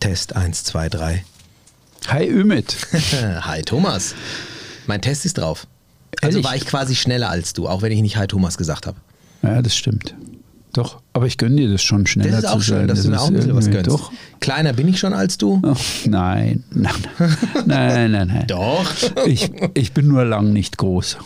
Test 1, 2, 3. Hi Ümit. Hi Thomas. Mein Test ist drauf. Also Ehrlich? war ich quasi schneller als du, auch wenn ich nicht Hi Thomas gesagt habe. Ja, das stimmt. Doch, aber ich gönne dir das schon schneller Das ist auch zu schön, sein. dass du mir auch ein bisschen was gönnst. Doch. Kleiner bin ich schon als du? Oh, nein, nein, nein, nein, nein. Doch. Ich, ich bin nur lang nicht groß.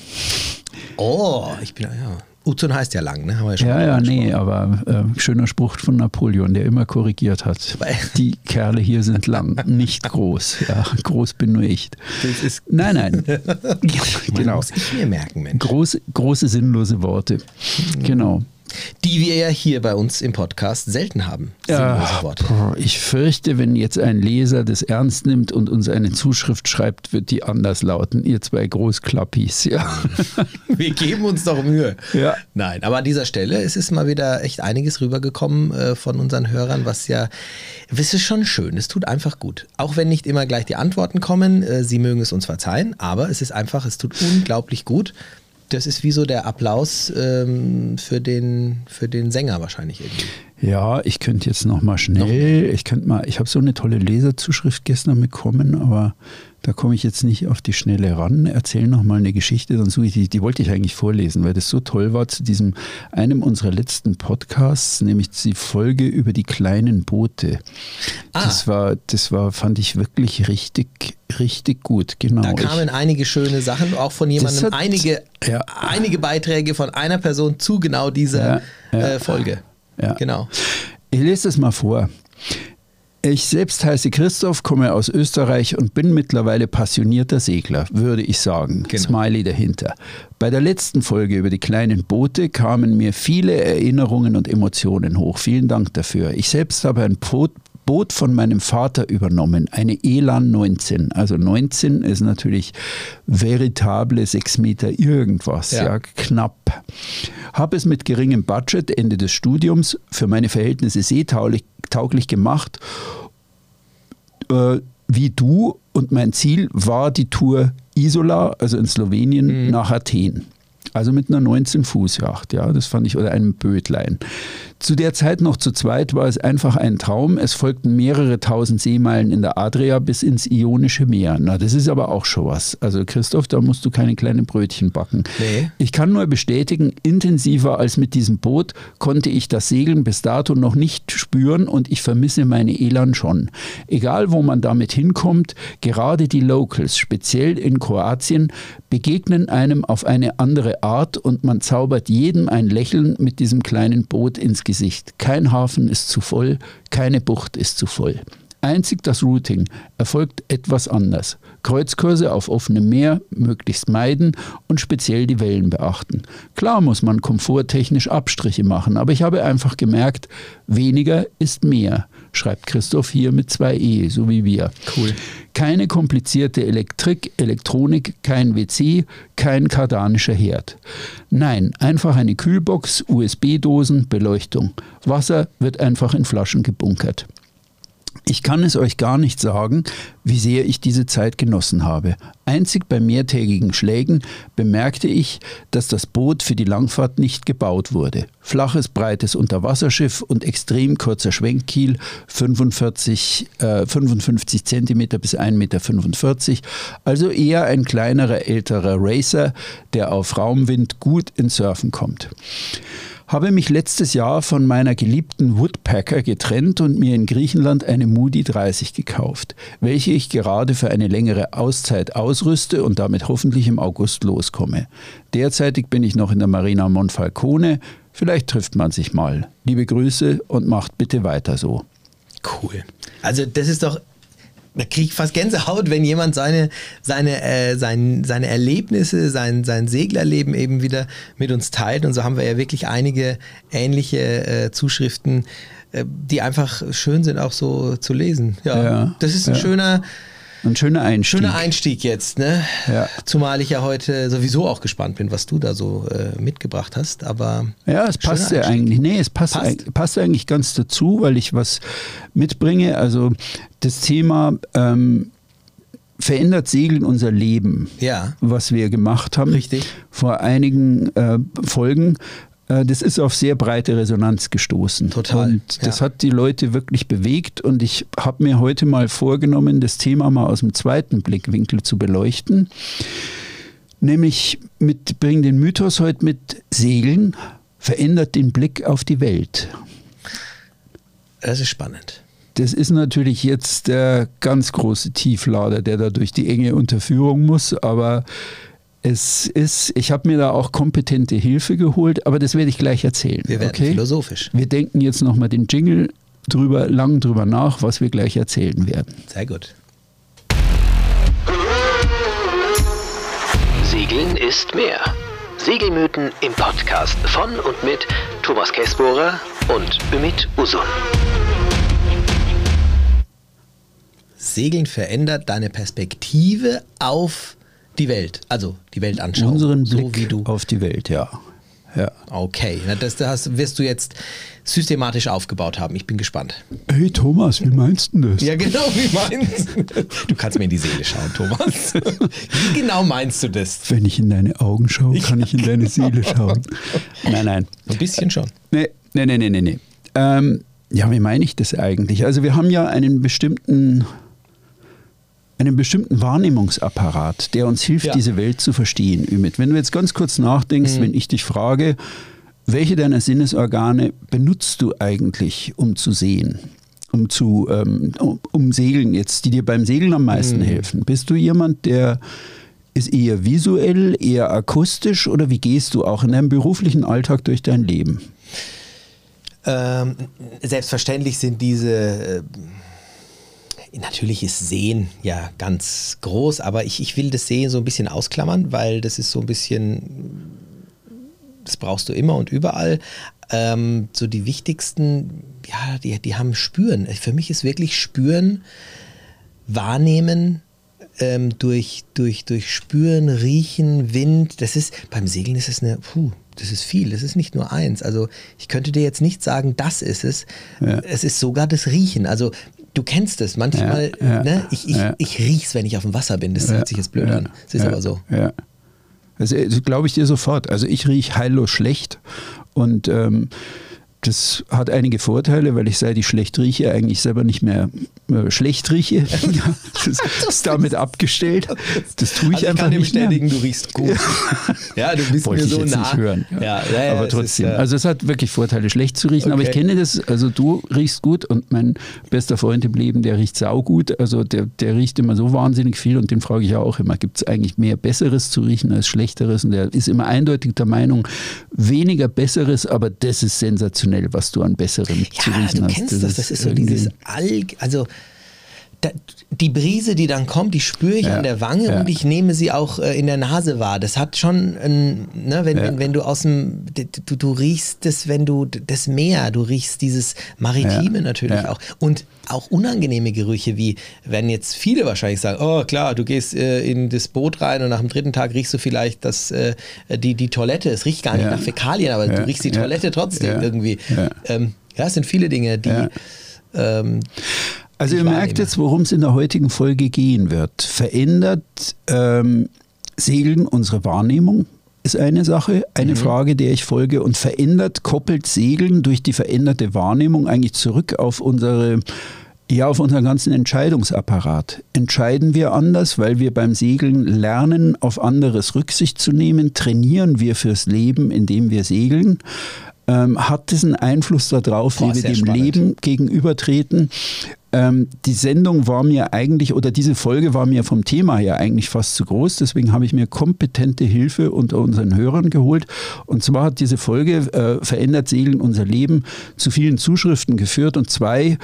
Oh, ich bin, ja. Uzun heißt ja lang, ne? Haben wir ja schon Ja, ja, nee, aber äh, schöner Spruch von Napoleon, der immer korrigiert hat. Die Kerle hier sind lang, nicht groß. Ja, groß bin nur ich. Das Nein, nein. genau. muss ich mir merken, Mensch. Große, große sinnlose Worte. Genau. Die wir ja hier bei uns im Podcast selten haben. Ja, ich fürchte, wenn jetzt ein Leser das ernst nimmt und uns eine Zuschrift schreibt, wird die anders lauten. Ihr zwei Großklappis, ja. Wir geben uns doch Mühe. Ja. Nein, aber an dieser Stelle es ist mal wieder echt einiges rübergekommen äh, von unseren Hörern, was ja, es ist schon schön, es tut einfach gut. Auch wenn nicht immer gleich die Antworten kommen, äh, Sie mögen es uns verzeihen, aber es ist einfach, es tut unglaublich gut. Das ist wie so der Applaus ähm, für, den, für den Sänger wahrscheinlich irgendwie. Ja, ich könnte jetzt noch mal schnell, ich könnte mal, ich habe so eine tolle Leserzuschrift gestern bekommen, aber da komme ich jetzt nicht auf die Schnelle ran. Erzähl noch mal eine Geschichte, dann suche ich die, die wollte ich eigentlich vorlesen, weil das so toll war zu diesem, einem unserer letzten Podcasts, nämlich die Folge über die kleinen Boote. Ah. Das war, das war, fand ich wirklich richtig, richtig gut, genau. Da kamen einige schöne Sachen, auch von jemandem, hat- einige, ja. einige Beiträge von einer Person zu genau dieser Ja, ja. Äh, Folge. Ja. Genau. Ich lese es mal vor. Ich selbst heiße Christoph, komme aus Österreich und bin mittlerweile passionierter Segler, würde ich sagen. Genau. Smiley dahinter. Bei der letzten Folge über die kleinen Boote kamen mir viele Erinnerungen und Emotionen hoch. Vielen Dank dafür. Ich selbst habe ein Boot, Boot von meinem Vater übernommen, eine Elan 19. Also 19 ist natürlich veritable 6 Meter irgendwas, Ja. ja, knapp. Habe es mit geringem Budget Ende des Studiums für meine Verhältnisse seetauglich tauglich gemacht, äh, wie du. Und mein Ziel war die Tour Isola, also in Slowenien, nach Athen. Also mit einer 19-Fuß-Yacht, ja, das fand ich, oder einem Bötlein. Zu der Zeit noch zu zweit war es einfach ein Traum. Es folgten mehrere tausend Seemeilen in der Adria bis ins Ionische Meer. Na, das ist aber auch schon was. Also Christoph, da musst du keine kleinen Brötchen backen. Nee. Ich kann nur bestätigen, intensiver als mit diesem Boot konnte ich das Segeln bis dato noch nicht spüren und ich vermisse meine Elan schon. Egal, wo man damit hinkommt, gerade die Locals, speziell in Kroatien, begegnen einem auf eine andere Art und man zaubert jedem ein Lächeln mit diesem kleinen Boot ins Gesicht. Kein Hafen ist zu voll, keine Bucht ist zu voll. Einzig das Routing erfolgt etwas anders. Kreuzkurse auf offenem Meer möglichst meiden und speziell die Wellen beachten. Klar muss man komforttechnisch Abstriche machen, aber ich habe einfach gemerkt, weniger ist mehr, schreibt Christoph hier mit zwei E, so wie wir. Cool. Keine komplizierte Elektrik, Elektronik, kein WC, kein kardanischer Herd. Nein, einfach eine Kühlbox, USB-Dosen, Beleuchtung. Wasser wird einfach in Flaschen gebunkert. Ich kann es euch gar nicht sagen, wie sehr ich diese Zeit genossen habe. Einzig bei mehrtägigen Schlägen bemerkte ich, dass das Boot für die Langfahrt nicht gebaut wurde. Flaches, breites Unterwasserschiff und extrem kurzer Schwenkkiel, 45, äh, 55 cm bis 1,45 Meter, also eher ein kleinerer älterer Racer, der auf Raumwind gut ins Surfen kommt habe mich letztes Jahr von meiner geliebten Woodpecker getrennt und mir in Griechenland eine Moody 30 gekauft, welche ich gerade für eine längere Auszeit ausrüste und damit hoffentlich im August loskomme. Derzeitig bin ich noch in der Marina Monfalcone, vielleicht trifft man sich mal. Liebe Grüße und macht bitte weiter so. Cool. Also das ist doch, da kriege ich fast Gänsehaut, wenn jemand seine, seine, äh, sein, seine Erlebnisse, sein, sein Seglerleben eben wieder mit uns teilt. Und so haben wir ja wirklich einige ähnliche äh, Zuschriften, äh, die einfach schön sind auch so zu lesen. Ja, Ja, das ist ein ja. schöner, Ein schöner Einstieg. schöner Einstieg jetzt. Ne? Ja. Zumal ich ja heute sowieso auch gespannt bin, was du da so äh, mitgebracht hast. Aber Ja, es passt ja eigentlich. Nee, es passt, Passt. passt eigentlich ganz dazu, weil ich was mitbringe. Also das Thema ähm, verändert Segeln unser Leben, Ja. was wir gemacht haben. Richtig. Vor einigen äh, Folgen das ist auf sehr breite Resonanz gestoßen. Total. Und das ja. hat die Leute wirklich bewegt. Und ich habe mir heute mal vorgenommen, das Thema mal aus dem zweiten Blickwinkel zu beleuchten. Nämlich mit, bring den Mythos heute mit Segeln, verändert den Blick auf die Welt. Das ist spannend. Das ist natürlich jetzt der ganz große Tieflader, der da durch die enge Unterführung muss, aber es ist, ich habe mir da auch kompetente Hilfe geholt, aber das werde ich gleich erzählen. Wir werden okay? philosophisch. Wir denken jetzt nochmal den Jingle drüber, lang drüber nach, was wir gleich erzählen werden. Sehr gut. Segeln ist mehr. Segelmythen im Podcast von und mit Thomas Kessbohrer und Ümit Usun. Segeln verändert deine Perspektive auf die Welt, also die Weltanschauung. Unseren Blick so wie du. auf die Welt, ja. ja. Okay, das, das wirst du jetzt systematisch aufgebaut haben. Ich bin gespannt. Hey Thomas, wie meinst du das? Ja, genau, wie meinst du? Du kannst mir in die Seele schauen, Thomas. Wie genau meinst du das? Wenn ich in deine Augen schaue, kann ich in deine Seele schauen. Nein, nein. Ein bisschen schon. Nee, nee, nee, nee, nee. nee. Ähm, ja, wie meine ich das eigentlich? Also wir haben ja einen bestimmten, einen bestimmten Wahrnehmungsapparat, der uns hilft, Ja. diese Welt zu verstehen, Ümit. Wenn du jetzt ganz kurz nachdenkst, wenn ich dich frage, welche deiner Sinnesorgane benutzt du eigentlich, um zu sehen? Um zu, ähm, um, um Segeln jetzt, die dir beim Segeln am meisten helfen. Bist du jemand, der ist eher visuell, eher akustisch oder wie gehst du auch in deinem beruflichen Alltag durch dein Leben? Ähm, selbstverständlich sind diese. Natürlich ist Sehen ja ganz groß, aber ich, ich will das Sehen so ein bisschen ausklammern, weil das ist so ein bisschen. Das brauchst du immer und überall. Ähm, so die wichtigsten, ja, die, die haben Spüren. Für mich ist wirklich Spüren, Wahrnehmen, ähm, durch, durch, durch Spüren, Riechen, Wind. Das ist, beim Segeln ist es eine, puh, das ist viel, das ist nicht nur eins. Also ich könnte dir jetzt nicht sagen, das ist es. Ja. Es ist sogar das Riechen. Also du kennst es manchmal, Ja, ne? ich, ich, ich riech's, wenn ich auf dem Wasser bin. Das hört sich jetzt blöd an. Das ist aber so. Ja. Das, das glaube ich dir sofort. Also ich rieche heillos schlecht und ähm, das hat einige Vorteile, weil ich seit ich schlecht rieche, eigentlich selber nicht mehr äh, schlecht rieche. Ja, das ist damit abgestellt. Das tue ich also ich einfach kann dir nicht bestätigen, mehr. du riechst gut. ja, du bist Wollte mir ich so jetzt nah. nicht hören. Ja, ja, ja, aber trotzdem. Ist, äh, also es hat wirklich Vorteile, schlecht zu riechen. Aber ich Okay. kenne das, also du riechst gut und mein bester Freund im Leben, der riecht saugut. Also der, der riecht immer so wahnsinnig viel und den frage ich ja auch immer, gibt es eigentlich mehr Besseres zu riechen als Schlechteres? Und der ist immer eindeutig der Meinung, weniger Besseres, aber das ist sensationell, was du an Besserem zu Ja, riechen du hast. kennst das. Das ist so dieses Alg, also da, die Brise, die dann kommt, die spüre ich Ja, an der Wange ja. und ich nehme sie auch äh, in der Nase wahr. Das hat schon, ein, ne, wenn, Ja. wenn, wenn du aus dem, du, du riechst das, wenn du das Meer, du riechst dieses Maritime natürlich auch und auch unangenehme Gerüche, wie wenn jetzt viele wahrscheinlich sagen, oh klar, du gehst äh, in das Boot rein und nach dem dritten Tag riechst du vielleicht das, äh, die, die Toilette. Es riecht gar nicht nach Fäkalien, aber du riechst die Toilette trotzdem irgendwie. ja. Ähm, ja, es sind viele Dinge, die ähm, Also ihr merkt jetzt, worum es in der heutigen Folge gehen wird. Verändert ähm, Segeln unsere Wahrnehmung? Ist eine Sache, eine Mhm. Frage, der ich folge. Und verändert, koppelt Segeln durch die veränderte Wahrnehmung eigentlich zurück auf unsere, ja, auf unseren ganzen Entscheidungsapparat. Entscheiden wir anders, weil wir beim Segeln lernen, auf anderes Rücksicht zu nehmen? Trainieren wir fürs Leben, indem wir segeln? Ähm, hat das einen Einfluss darauf, Boah, wie wir dem spannend. Leben gegenübertreten? Ähm, die Sendung war mir eigentlich, oder diese Folge war mir vom Thema her eigentlich fast zu groß, deswegen habe ich mir kompetente Hilfe unter unseren Hörern geholt. Und zwar hat diese Folge äh, Verändert Segeln unser Leben zu vielen Zuschriften geführt und zwei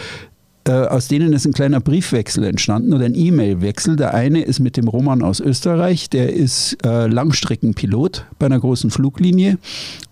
aus denen ist ein kleiner Briefwechsel entstanden oder ein E-Mail-Wechsel. Der eine ist mit dem Roman aus Österreich, der ist äh, Langstreckenpilot bei einer großen Fluglinie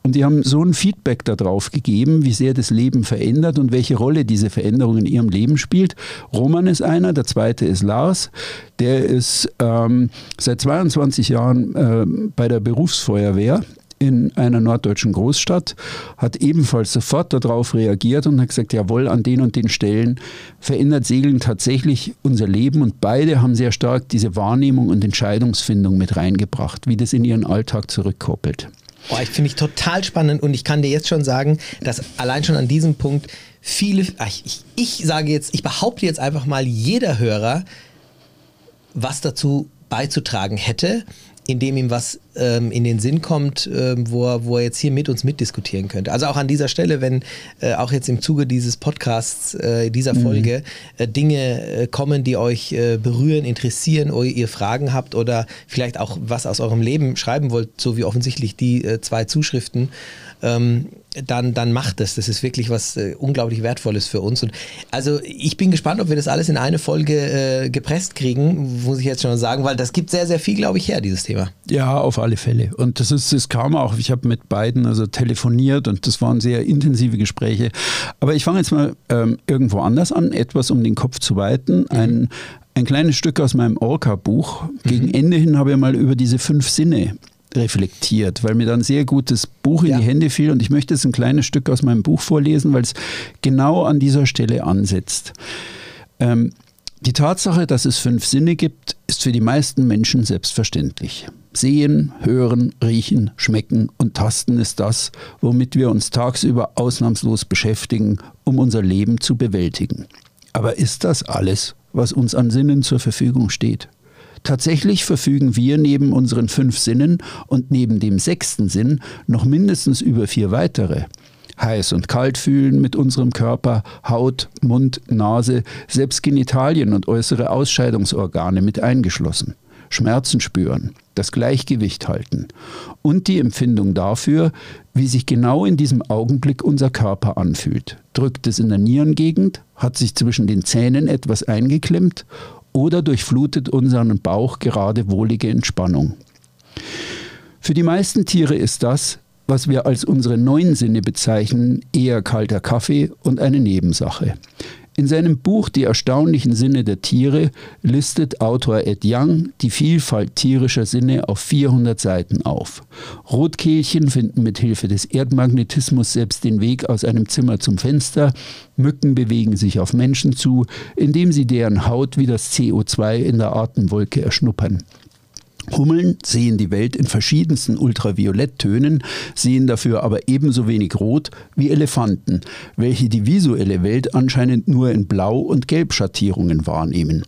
und die haben so ein Feedback darauf gegeben, wie sehr das Leben verändert und welche Rolle diese Veränderung in ihrem Leben spielt. Roman ist einer, der zweite ist Lars, der ist ähm, seit 22 Jahren äh, bei der Berufsfeuerwehr in einer norddeutschen Großstadt, hat ebenfalls sofort darauf reagiert und hat gesagt, jawohl, an den und den Stellen verändert Segeln tatsächlich unser Leben und beide haben sehr stark diese Wahrnehmung und Entscheidungsfindung mit reingebracht, wie das in ihren Alltag zurückkoppelt. Oh, ich finde ich total spannend und ich kann dir jetzt schon sagen, dass allein schon an diesem Punkt viele, ich, ich sage jetzt, ich behaupte jetzt einfach mal, jeder Hörer was dazu beizutragen hätte, indem ihm was ähm, in den Sinn kommt, ähm, wo, er, wo er jetzt hier mit uns mitdiskutieren könnte. Also auch an dieser Stelle, wenn äh, auch jetzt im Zuge dieses Podcasts, äh, dieser mhm. Folge, äh, Dinge äh, kommen, die euch äh, berühren, interessieren, oder ihr Fragen habt oder vielleicht auch was aus eurem Leben schreiben wollt, so wie offensichtlich die äh, zwei Zuschriften, ähm, dann, dann macht das. Das ist wirklich was äh, unglaublich Wertvolles für uns. Und also ich bin gespannt, ob wir das alles in eine Folge äh, gepresst kriegen, muss ich jetzt schon sagen, weil das gibt sehr, sehr viel, glaube ich, her, dieses Thema. Ja, auf alle Fälle. Und das ist, es kam auch, ich habe mit beiden also telefoniert und das waren sehr intensive Gespräche. Aber ich fange jetzt mal ähm, irgendwo anders an, etwas um den Kopf zu weiten. Mhm. Ein, ein kleines Stück aus meinem Orca-Buch. Gegen mhm. Ende hin habe ich mal über diese fünf Sinne reflektiert, weil mir dann ein sehr gutes Buch in ja. die Hände fiel und ich möchte jetzt ein kleines Stück aus meinem Buch vorlesen, weil es genau an dieser Stelle ansetzt. Ähm, die Tatsache, dass es fünf Sinne gibt, ist für die meisten Menschen selbstverständlich. Sehen, hören, riechen, schmecken und tasten ist das, womit wir uns tagsüber ausnahmslos beschäftigen, um unser Leben zu bewältigen. Aber ist das alles, was uns an Sinnen zur Verfügung steht? Tatsächlich verfügen wir neben unseren fünf Sinnen und neben dem sechsten Sinn noch mindestens über vier weitere. Heiß und kalt fühlen mit unserem Körper, Haut, Mund, Nase, selbst Genitalien und äußere Ausscheidungsorgane mit eingeschlossen. Schmerzen spüren, das Gleichgewicht halten und die Empfindung dafür, wie sich genau in diesem Augenblick unser Körper anfühlt. Drückt es in der Nierengegend, hat sich zwischen den Zähnen etwas eingeklemmt oder durchflutet unseren Bauch gerade wohlige Entspannung. Für die meisten Tiere ist das, was wir als unsere neuen Sinne bezeichnen, eher kalter Kaffee und eine Nebensache. In seinem Buch Die erstaunlichen Sinne der Tiere listet Autor Ed Young die Vielfalt tierischer Sinne auf 400 Seiten auf. Rotkehlchen finden mit Hilfe des Erdmagnetismus selbst den Weg aus einem Zimmer zum Fenster. Mücken bewegen sich auf Menschen zu, indem sie deren Haut wie das CO2 in der Atemwolke erschnuppern. Hummeln sehen die Welt in verschiedensten Ultravioletttönen, sehen dafür aber ebenso wenig rot wie Elefanten, welche die visuelle Welt anscheinend nur in Blau- und Gelbschattierungen wahrnehmen.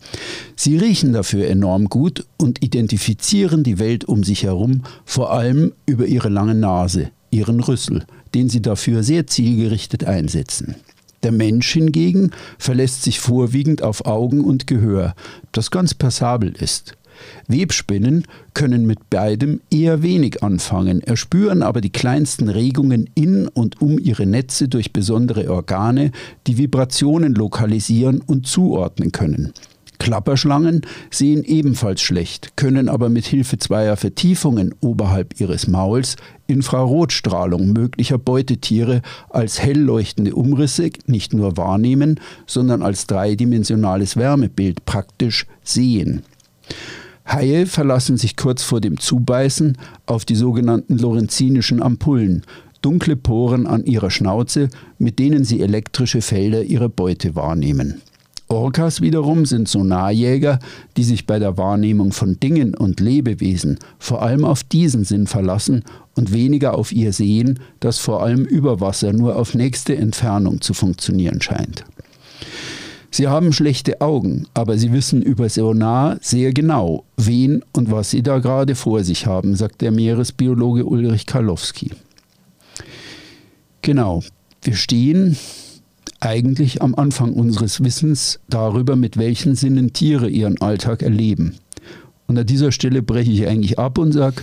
Sie riechen dafür enorm gut und identifizieren die Welt um sich herum vor allem über ihre lange Nase, ihren Rüssel, den sie dafür sehr zielgerichtet einsetzen. Der Mensch hingegen verlässt sich vorwiegend auf Augen und Gehör, das ganz passabel ist. Webspinnen können mit beidem eher wenig anfangen, erspüren aber die kleinsten Regungen in und um ihre Netze durch besondere Organe, die Vibrationen lokalisieren und zuordnen können. Klapperschlangen sehen ebenfalls schlecht, können aber mit Hilfe zweier Vertiefungen oberhalb ihres Mauls Infrarotstrahlung möglicher Beutetiere als hell leuchtende Umrisse nicht nur wahrnehmen, sondern als dreidimensionales Wärmebild praktisch sehen. Haie verlassen sich kurz vor dem Zubeißen auf die sogenannten lorenzinischen Ampullen, dunkle Poren an ihrer Schnauze, mit denen sie elektrische Felder ihrer Beute wahrnehmen. Orcas wiederum sind Sonarjäger, die sich bei der Wahrnehmung von Dingen und Lebewesen vor allem auf diesen Sinn verlassen und weniger auf ihr Sehen, das vor allem über Wasser nur auf nächste Entfernung zu funktionieren scheint. Sie haben schlechte Augen, aber Sie wissen über Sonar sehr genau, wen und was Sie da gerade vor sich haben, sagt der Meeresbiologe Ulrich Karlowski. Genau, wir stehen eigentlich am Anfang unseres Wissens darüber, mit welchen Sinnen Tiere ihren Alltag erleben. Und an dieser Stelle breche ich eigentlich ab und sage,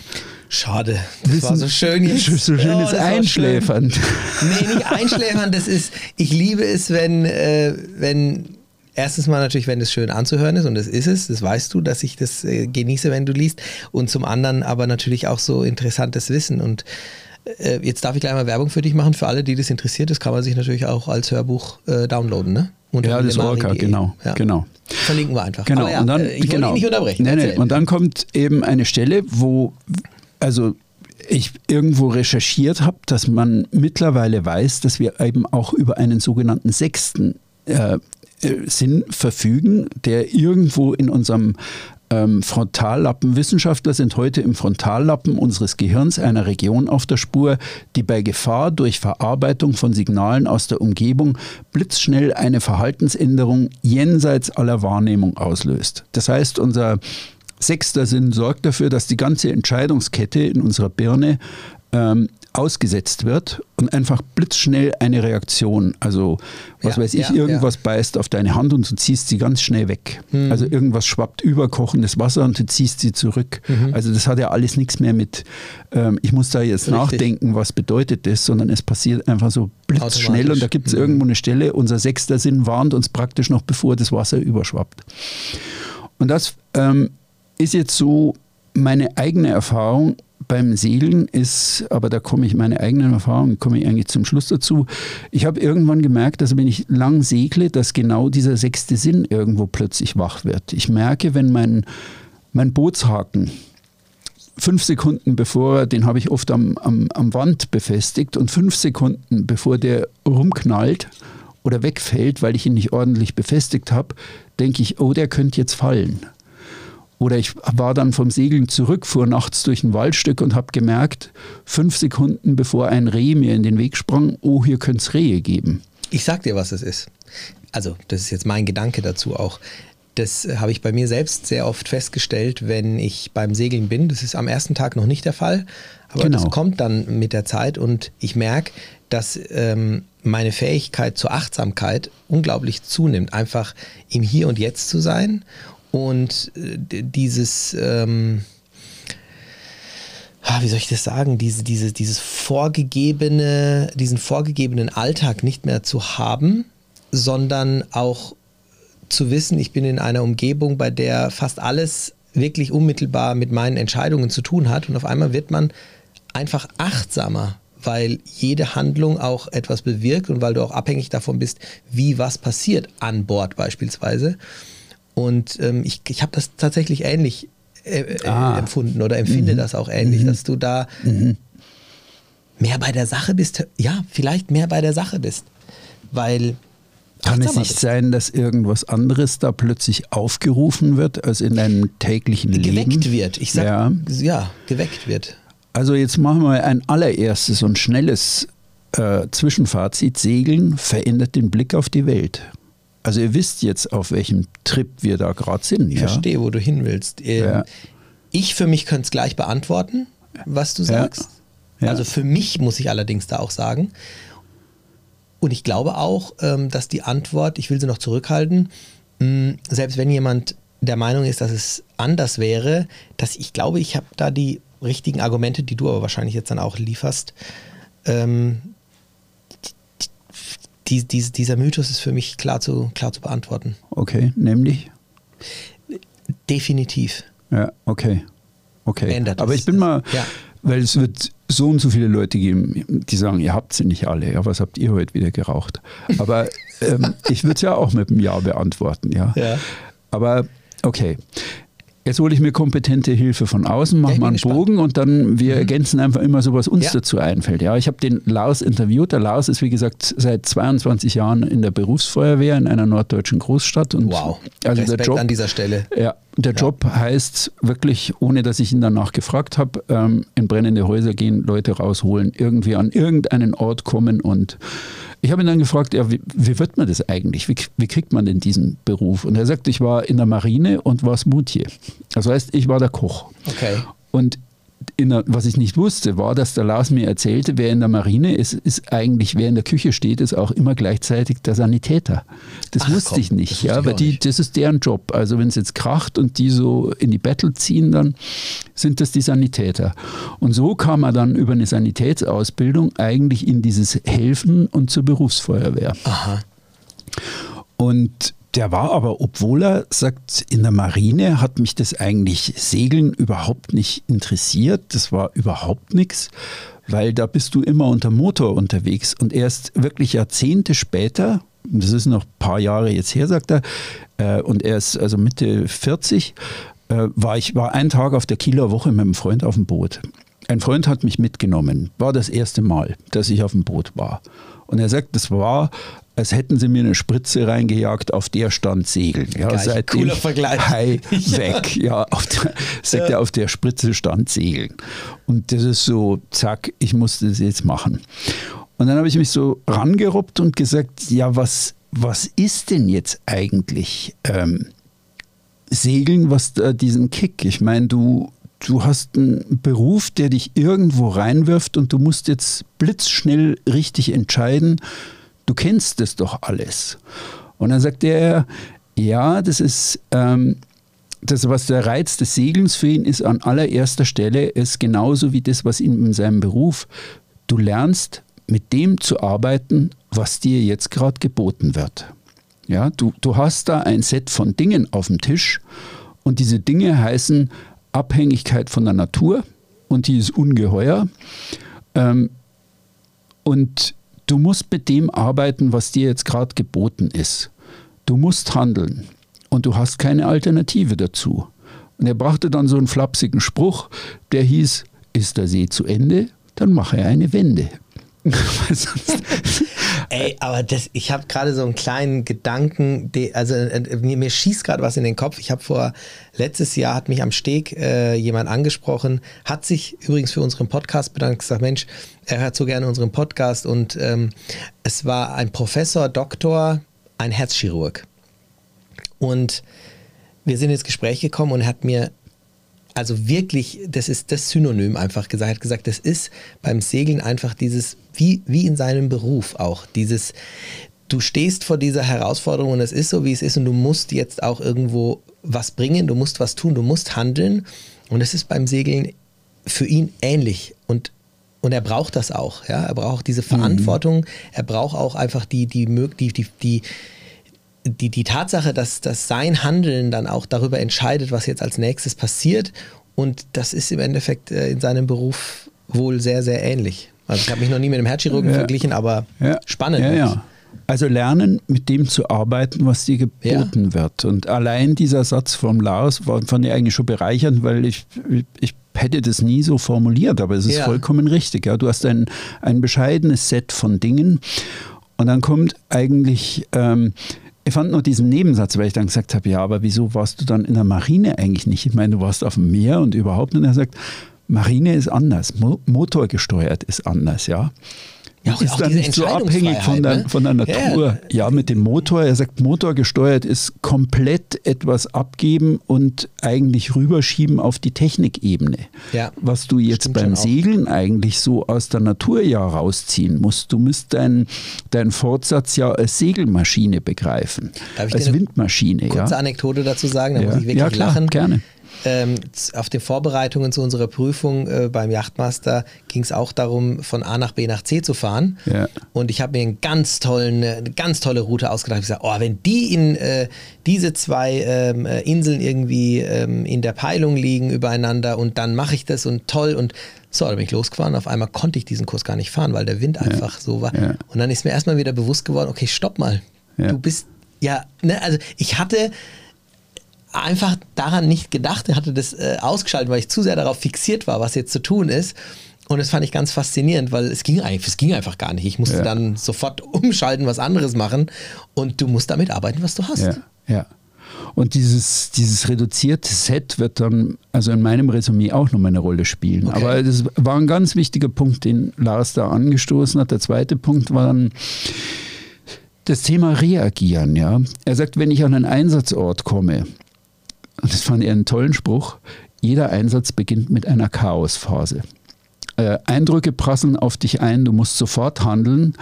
Schade, das Wissen, war so schön jetzt. So schönes oh, Einschläfern. Schön. Nee, nicht Einschläfern, das ist, ich liebe es, wenn, äh, wenn erstens mal natürlich, wenn es schön anzuhören ist und das ist es, das weißt du, dass ich das äh, genieße, wenn du liest und zum anderen aber natürlich auch so interessantes Wissen und äh, jetzt darf ich gleich mal Werbung für dich machen, für alle, die das interessiert, das kann man sich natürlich auch als Hörbuch äh, downloaden, ne? Unter ja, das Orca, genau, ja. genau. Verlinken wir einfach. Genau, ja, und dann, äh, ich genau. nicht unterbrechen. Nee, nee. Und dann kommt eben eine Stelle, wo, also ich irgendwo recherchiert habe, dass man mittlerweile weiß, dass wir eben auch über einen sogenannten sechsten äh, Sinn verfügen, der irgendwo in unserem ähm, Frontallappen. Wissenschaftler sind heute im Frontallappen unseres Gehirns, einer Region auf der Spur, die bei Gefahr durch Verarbeitung von Signalen aus der Umgebung blitzschnell eine Verhaltensänderung jenseits aller Wahrnehmung auslöst. Das heißt, unser sechster Sinn sorgt dafür, dass die ganze Entscheidungskette in unserer Birne ähm, ausgesetzt wird und einfach blitzschnell eine Reaktion, also was ja, weiß ich, ja, irgendwas ja. beißt auf deine Hand und du ziehst sie ganz schnell weg. Mhm. Also irgendwas schwappt über kochendes Wasser und du ziehst sie zurück. Mhm. Also das hat ja alles nichts mehr mit, ähm, ich muss da jetzt Richtig. nachdenken, was bedeutet das, sondern es passiert einfach so blitzschnell und da gibt es mhm. irgendwo eine Stelle, unser sechster Sinn warnt uns praktisch noch, bevor das Wasser überschwappt. Und das ähm, ist jetzt so meine eigene Erfahrung beim Segeln ist, aber da komme ich meine eigenen Erfahrungen, komme ich eigentlich zum Schluss dazu. Ich habe irgendwann gemerkt, dass wenn ich lang segle, dass genau dieser sechste Sinn irgendwo plötzlich wach wird. Ich merke, wenn mein, mein Bootshaken fünf Sekunden bevor, den habe ich oft am, am, am Wand befestigt und fünf Sekunden bevor der rumknallt oder wegfällt, weil ich ihn nicht ordentlich befestigt habe, denke ich, oh, der könnte jetzt fallen. Oder ich war dann vom Segeln zurück, fuhr nachts durch ein Waldstück und habe gemerkt, fünf Sekunden bevor ein Reh mir in den Weg sprang, oh, hier könnte es Rehe geben. Ich sag dir, was es ist. Also, das ist jetzt mein Gedanke dazu auch. Das habe ich bei mir selbst sehr oft festgestellt, wenn ich beim Segeln bin. Das ist am ersten Tag noch nicht der Fall, aber genau. das kommt dann mit der Zeit und ich merke, dass ähm, meine Fähigkeit zur Achtsamkeit unglaublich zunimmt, einfach im Hier und Jetzt zu sein und äh, dieses, ähm, ah, wie soll ich das sagen, diese, diese, dieses vorgegebene, diesen vorgegebenen Alltag nicht mehr zu haben, sondern auch zu wissen, ich bin in einer Umgebung, bei der fast alles wirklich unmittelbar mit meinen Entscheidungen zu tun hat und auf einmal wird man einfach achtsamer, weil jede Handlung auch etwas bewirkt und weil du auch abhängig davon bist, wie was passiert an Bord beispielsweise. Und ähm, ich, ich habe das tatsächlich ähnlich äh, äh, ah. empfunden oder empfinde mhm. das auch ähnlich, mhm. dass du da mhm. mehr bei der Sache bist. Ja, vielleicht mehr bei der Sache bist. Weil. Kann es nicht sein, dass irgendwas anderes da plötzlich aufgerufen wird, als in deinem täglichen geweckt Leben? Geweckt wird. Ich sag, ja. ja, geweckt wird. Also jetzt machen wir ein allererstes und schnelles äh, Zwischenfazit. Segeln verändert den Blick auf die Welt. Also ihr wisst jetzt, auf welchem Trip wir da gerade sind. Ich ja? verstehe, wo du hin willst. Ähm, ja. Ich für mich könnte es gleich beantworten, was du sagst. Ja. Also für mich muss ich allerdings da auch sagen. Und ich glaube auch, ähm, dass die Antwort, ich will sie noch zurückhalten, selbst wenn jemand der Meinung ist, dass es anders wäre, dass ich glaube, ich habe da die richtigen Argumente, die du aber wahrscheinlich jetzt dann auch lieferst, ähm, die, die, dieser Mythos ist für mich klar zu, klar zu beantworten. Okay, nämlich? Definitiv. Ja, okay. Okay. Ändert Aber ich bin mal, ja. weil es wird so und so viele Leute geben, die sagen, ihr habt sie nicht alle. Ja, was habt ihr heute wieder geraucht? Aber ähm, ich würde es ja auch mit einem Ja beantworten, ja. ja. Aber okay. Jetzt hole ich mir kompetente Hilfe von außen, mache mal einen gespannt. Bogen und dann wir mhm. ergänzen einfach immer so, was uns ja. dazu einfällt. Ja, ich habe den Lars interviewt. Der Lars ist, wie gesagt, seit 22 Jahren in der Berufsfeuerwehr in einer norddeutschen Großstadt. Und wow, also Respekt der Job, an dieser Stelle. Ja, der ja. Job heißt wirklich, ohne dass ich ihn danach gefragt habe, ähm, in brennende Häuser gehen, Leute rausholen, irgendwie an irgendeinen Ort kommen und ich habe ihn dann gefragt, ja, wie, wie, wird man das eigentlich? Wie, wie, kriegt man denn diesen Beruf? Und er sagt, ich war in der Marine und war Smoothie. Das heißt, ich war der Koch. Okay. Und der, was ich nicht wusste, war, dass der Lars mir erzählte, wer in der Marine ist, ist eigentlich, wer in der Küche steht, ist auch immer gleichzeitig der Sanitäter. Das Ach, wusste komm, ich nicht, ja, weil die, das ist deren Job. Also wenn es jetzt kracht und die so in die Battle ziehen, dann sind das die Sanitäter. Und so kam er dann über eine Sanitätsausbildung eigentlich in dieses Helfen und zur Berufsfeuerwehr. Aha. Und der war aber, obwohl er sagt, in der Marine hat mich das eigentlich Segeln überhaupt nicht interessiert. Das war überhaupt nichts, weil da bist du immer unter Motor unterwegs. Und erst wirklich Jahrzehnte später, das ist noch ein paar Jahre jetzt her, sagt er, äh, und er ist also Mitte 40, äh, war ich war einen Tag auf der Kieler Woche mit einem Freund auf dem Boot. ein Freund hat mich mitgenommen. War das erste Mal, dass ich auf dem Boot war. Und er sagt, das war, als hätten sie mir eine Spritze reingejagt, auf der stand Segeln. Ja, seitdem cooler Vergleich. High weg. Ja, auf der, sagt er, auf der Spritze stand Segeln. Und das ist so, zack, ich musste das jetzt machen. Und dann habe ich mich so rangerobbt und gesagt, ja, was, was ist denn jetzt eigentlich ähm, Segeln, was da diesen Kick? Ich meine, du, du hast einen Beruf, der dich irgendwo reinwirft und du musst jetzt blitzschnell richtig entscheiden. Du kennst das doch alles. Und dann sagt er, ja, das ist ähm, das, was der Reiz des Segelns für ihn ist, an allererster Stelle, ist genauso wie das, was ihm in seinem Beruf. Du lernst mit dem zu arbeiten, was dir jetzt gerade geboten wird. Ja, du, du hast da ein Set von Dingen auf dem Tisch und diese Dinge heißen Abhängigkeit von der Natur und die ist ungeheuer. Ähm, und du musst mit dem arbeiten, was dir jetzt gerade geboten ist. Du musst handeln und du hast keine Alternative dazu. Und er brachte dann so einen flapsigen Spruch, der hieß, ist der See zu Ende, dann mache er eine Wende. Ey, aber das, ich habe gerade so einen kleinen Gedanken, die, also äh, mir, mir schießt gerade was in den Kopf. Ich habe vor letztes Jahr hat mich am Steg äh, jemand angesprochen, hat sich übrigens für unseren Podcast bedankt, gesagt, Mensch, er hört so gerne unseren Podcast und ähm, es war ein Professor, Doktor, ein Herzchirurg. Und wir sind ins Gespräch gekommen und er hat mir also wirklich, das ist das Synonym einfach gesagt, hat gesagt, das ist beim Segeln einfach dieses, wie, wie in seinem Beruf auch, dieses, du stehst vor dieser Herausforderung und es ist so, wie es ist und du musst jetzt auch irgendwo was bringen, du musst was tun, du musst handeln und es ist beim Segeln für ihn ähnlich und und er braucht das auch, ja, er braucht diese Verantwortung, mhm. er braucht auch einfach die, die, die, die, die die, die Tatsache, dass, dass sein Handeln dann auch darüber entscheidet, was jetzt als nächstes passiert. Und das ist im Endeffekt äh, in seinem Beruf wohl sehr, sehr ähnlich. Also ich habe mich noch nie mit einem Herzchirurgen ja. verglichen, aber ja. spannend. Ja, ja. Also lernen, mit dem zu arbeiten, was dir geboten wird. Und allein dieser Satz vom Lars war, fand ich eigentlich schon bereichernd, weil ich, ich hätte das nie so formuliert, aber es ist vollkommen richtig. Ja. Du hast ein, ein bescheidenes Set von Dingen und dann kommt eigentlich ähm, ich fand nur diesen Nebensatz, weil ich dann gesagt habe, ja, aber wieso warst du dann in der Marine eigentlich nicht? Ich meine, du warst auf dem Meer und überhaupt. Und er sagt, Marine ist anders, Mo motorgesteuert ist anders, ja. Ja, auch, ist auch dann nicht so abhängig von der, ne? von der Natur. Ja, ja, mit dem Motor. Er sagt, motorgesteuert ist komplett etwas abgeben und eigentlich rüberschieben auf die Technikebene. Ja, Was du jetzt beim Segeln eigentlich so aus der Natur ja rausziehen musst. Du musst deinen dein Fortsatz ja als Segelmaschine begreifen. Darf ich als Windmaschine. Kurze ja. Anekdote dazu sagen, da muss ich wirklich ja, klar, lachen. Gerne ähm, auf den Vorbereitungen zu unserer Prüfung äh, beim Yachtmaster ging es auch darum, von A nach B nach C zu fahren. Ja. Und ich habe mir einen ganz tollen, eine ganz tolle Route ausgedacht. Ich gesagt, oh, wenn die in äh, diese zwei ähm, äh, Inseln irgendwie ähm, in der Peilung liegen übereinander und dann mache ich das und toll und so, da bin ich losgefahren. Auf einmal konnte ich diesen Kurs gar nicht fahren, weil der Wind einfach ja. so war. Ja. Und dann ist mir erstmal wieder bewusst geworden, okay, stopp mal. Du bist ja, ne, also ich hatte einfach daran nicht gedacht, er hatte das äh, ausgeschaltet, weil ich zu sehr darauf fixiert war, was jetzt zu tun ist. Und das fand ich ganz faszinierend, weil es ging eigentlich, es ging einfach gar nicht. Ich musste ja. dann sofort umschalten, was anderes machen und du musst damit arbeiten, was du hast. Ja, ja. Und dieses, dieses reduzierte Set wird dann, also in meinem Resümee auch nochmal eine Rolle spielen. Okay. Aber das war ein ganz wichtiger Punkt, den Lars da angestoßen hat. Der zweite Punkt war dann das Thema Reagieren. Ja. Er sagt, wenn ich an einen Einsatzort komme, und das fand ich einen tollen Spruch, jeder Einsatz beginnt mit einer Chaosphase. Äh, Eindrücke prasseln auf dich ein, du musst sofort handeln,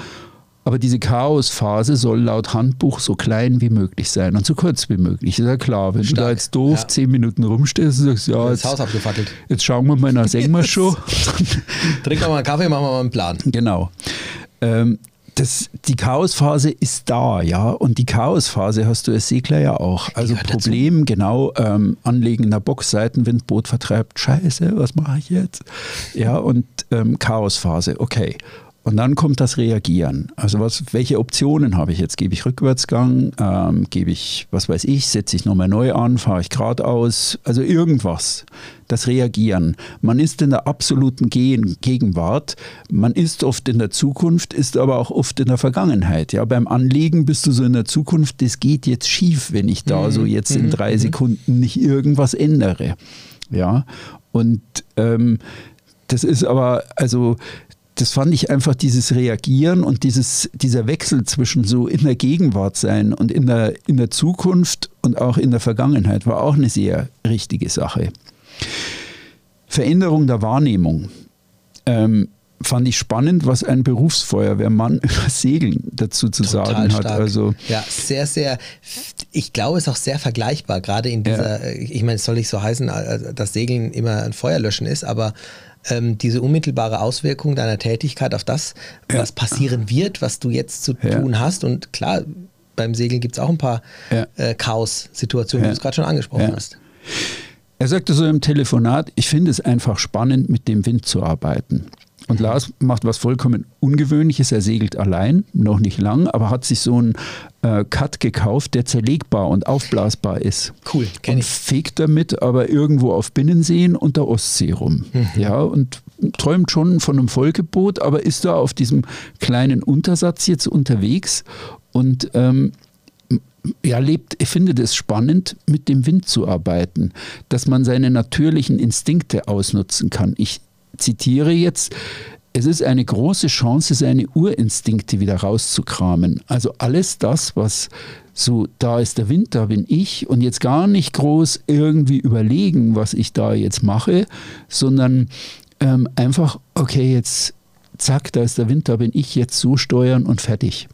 aber diese Chaosphase soll laut Handbuch so klein wie möglich sein und so kurz wie möglich. Ist ja klar, wenn Stark. du da jetzt doof ja. zehn Minuten rumstehst und sagst, ja, jetzt, das Haus abgefackelt. jetzt schauen wir mal nach. Trinken wir mal einen Kaffee, machen wir mal einen Plan. Genau. Ähm, das, die Chaosphase ist da, ja. Und die Chaosphase hast du als Segler ja auch. Also Problem, dazu. genau, ähm, Anlegen in der Box, Seitenwind, Boot vertreibt, scheiße, was mache ich jetzt? Ja, und ähm, Chaosphase, okay. Und dann kommt das Reagieren. Also was, welche Optionen habe ich jetzt? Gebe ich Rückwärtsgang? Ähm, gebe ich, was weiß ich, setze ich nochmal neu an? Fahre ich geradeaus? Also irgendwas. Das Reagieren. Man ist in der absoluten Gegenwart. Man ist oft in der Zukunft, ist aber auch oft in der Vergangenheit. Ja, beim Anliegen bist du so in der Zukunft, das geht jetzt schief, wenn ich da mhm. so jetzt in mhm. drei mhm. Sekunden nicht irgendwas ändere. Ja, und ähm, das ist aber, also das fand ich einfach dieses Reagieren und dieses, dieser Wechsel zwischen so in der Gegenwart sein und in der, in der Zukunft und auch in der Vergangenheit war auch eine sehr richtige Sache. Veränderung der Wahrnehmung. Ähm, fand ich spannend, was ein Berufsfeuerwehrmann über Segeln dazu zu Total sagen hat. Also ja, sehr, sehr, ich glaube, es ist auch sehr vergleichbar, gerade in dieser, ja. ich meine, es soll nicht so heißen, äh, dass Segeln immer ein Feuerlöschen ist, aber ähm, diese unmittelbare Auswirkung deiner Tätigkeit auf das, ja. was passieren wird, was du jetzt zu ja. tun hast. Und klar, beim Segeln gibt es auch ein paar ja. äh, Chaos-Situationen, wie du es gerade schon angesprochen hast. Er sagte so im Telefonat, ich finde es einfach spannend, mit dem Wind zu arbeiten. Und Lars macht was vollkommen Ungewöhnliches. Er segelt allein, noch nicht lang, aber hat sich so einen äh, Cut gekauft, der zerlegbar und aufblasbar ist. Cool, kenn und ich. fegt damit aber irgendwo auf Binnenseen und der Ostsee rum. Mhm. Ja, und träumt schon von einem Vollgebot, aber ist da auf diesem kleinen Untersatz jetzt unterwegs und ähm, ja, lebt, findet es spannend, mit dem Wind zu arbeiten, dass man seine natürlichen Instinkte ausnutzen kann. Ich zitiere jetzt, es ist eine große Chance, seine Urinstinkte wieder rauszukramen. Also alles das, was so, da ist der Wind, da bin ich und jetzt gar nicht groß irgendwie überlegen, was ich da jetzt mache, sondern ähm, einfach, okay, jetzt zack, da ist der Wind, da bin ich, jetzt so steuern und fertig.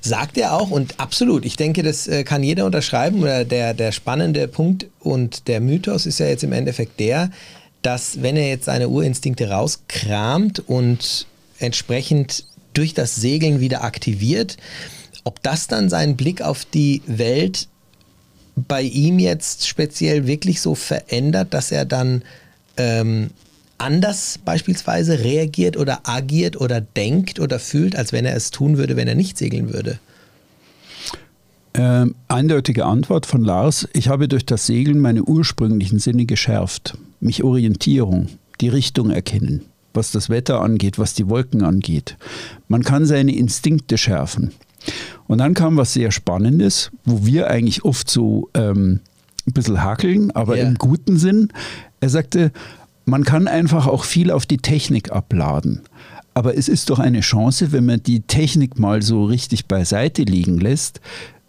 Sagt er auch und absolut, ich denke, das äh, kann jeder unterschreiben. Oder der, der spannende Punkt und der Mythos ist ja jetzt im Endeffekt der, dass wenn er jetzt seine Urinstinkte rauskramt und entsprechend durch das Segeln wieder aktiviert, ob das dann seinen Blick auf die Welt bei ihm jetzt speziell wirklich so verändert, dass er dann ähm, anders beispielsweise reagiert oder agiert oder denkt oder fühlt, als wenn er es tun würde, wenn er nicht segeln würde? Ähm, eindeutige Antwort von Lars. Ich habe durch das Segeln meine ursprünglichen Sinne geschärft mich Orientierung, die Richtung erkennen, was das Wetter angeht, was die Wolken angeht. Man kann seine Instinkte schärfen. Und dann kam was sehr Spannendes, wo wir eigentlich oft so ähm, ein bisschen hackeln, aber yeah. im guten Sinn. Er sagte, man kann einfach auch viel auf die Technik abladen. Aber es ist doch eine Chance, wenn man die Technik mal so richtig beiseite liegen lässt,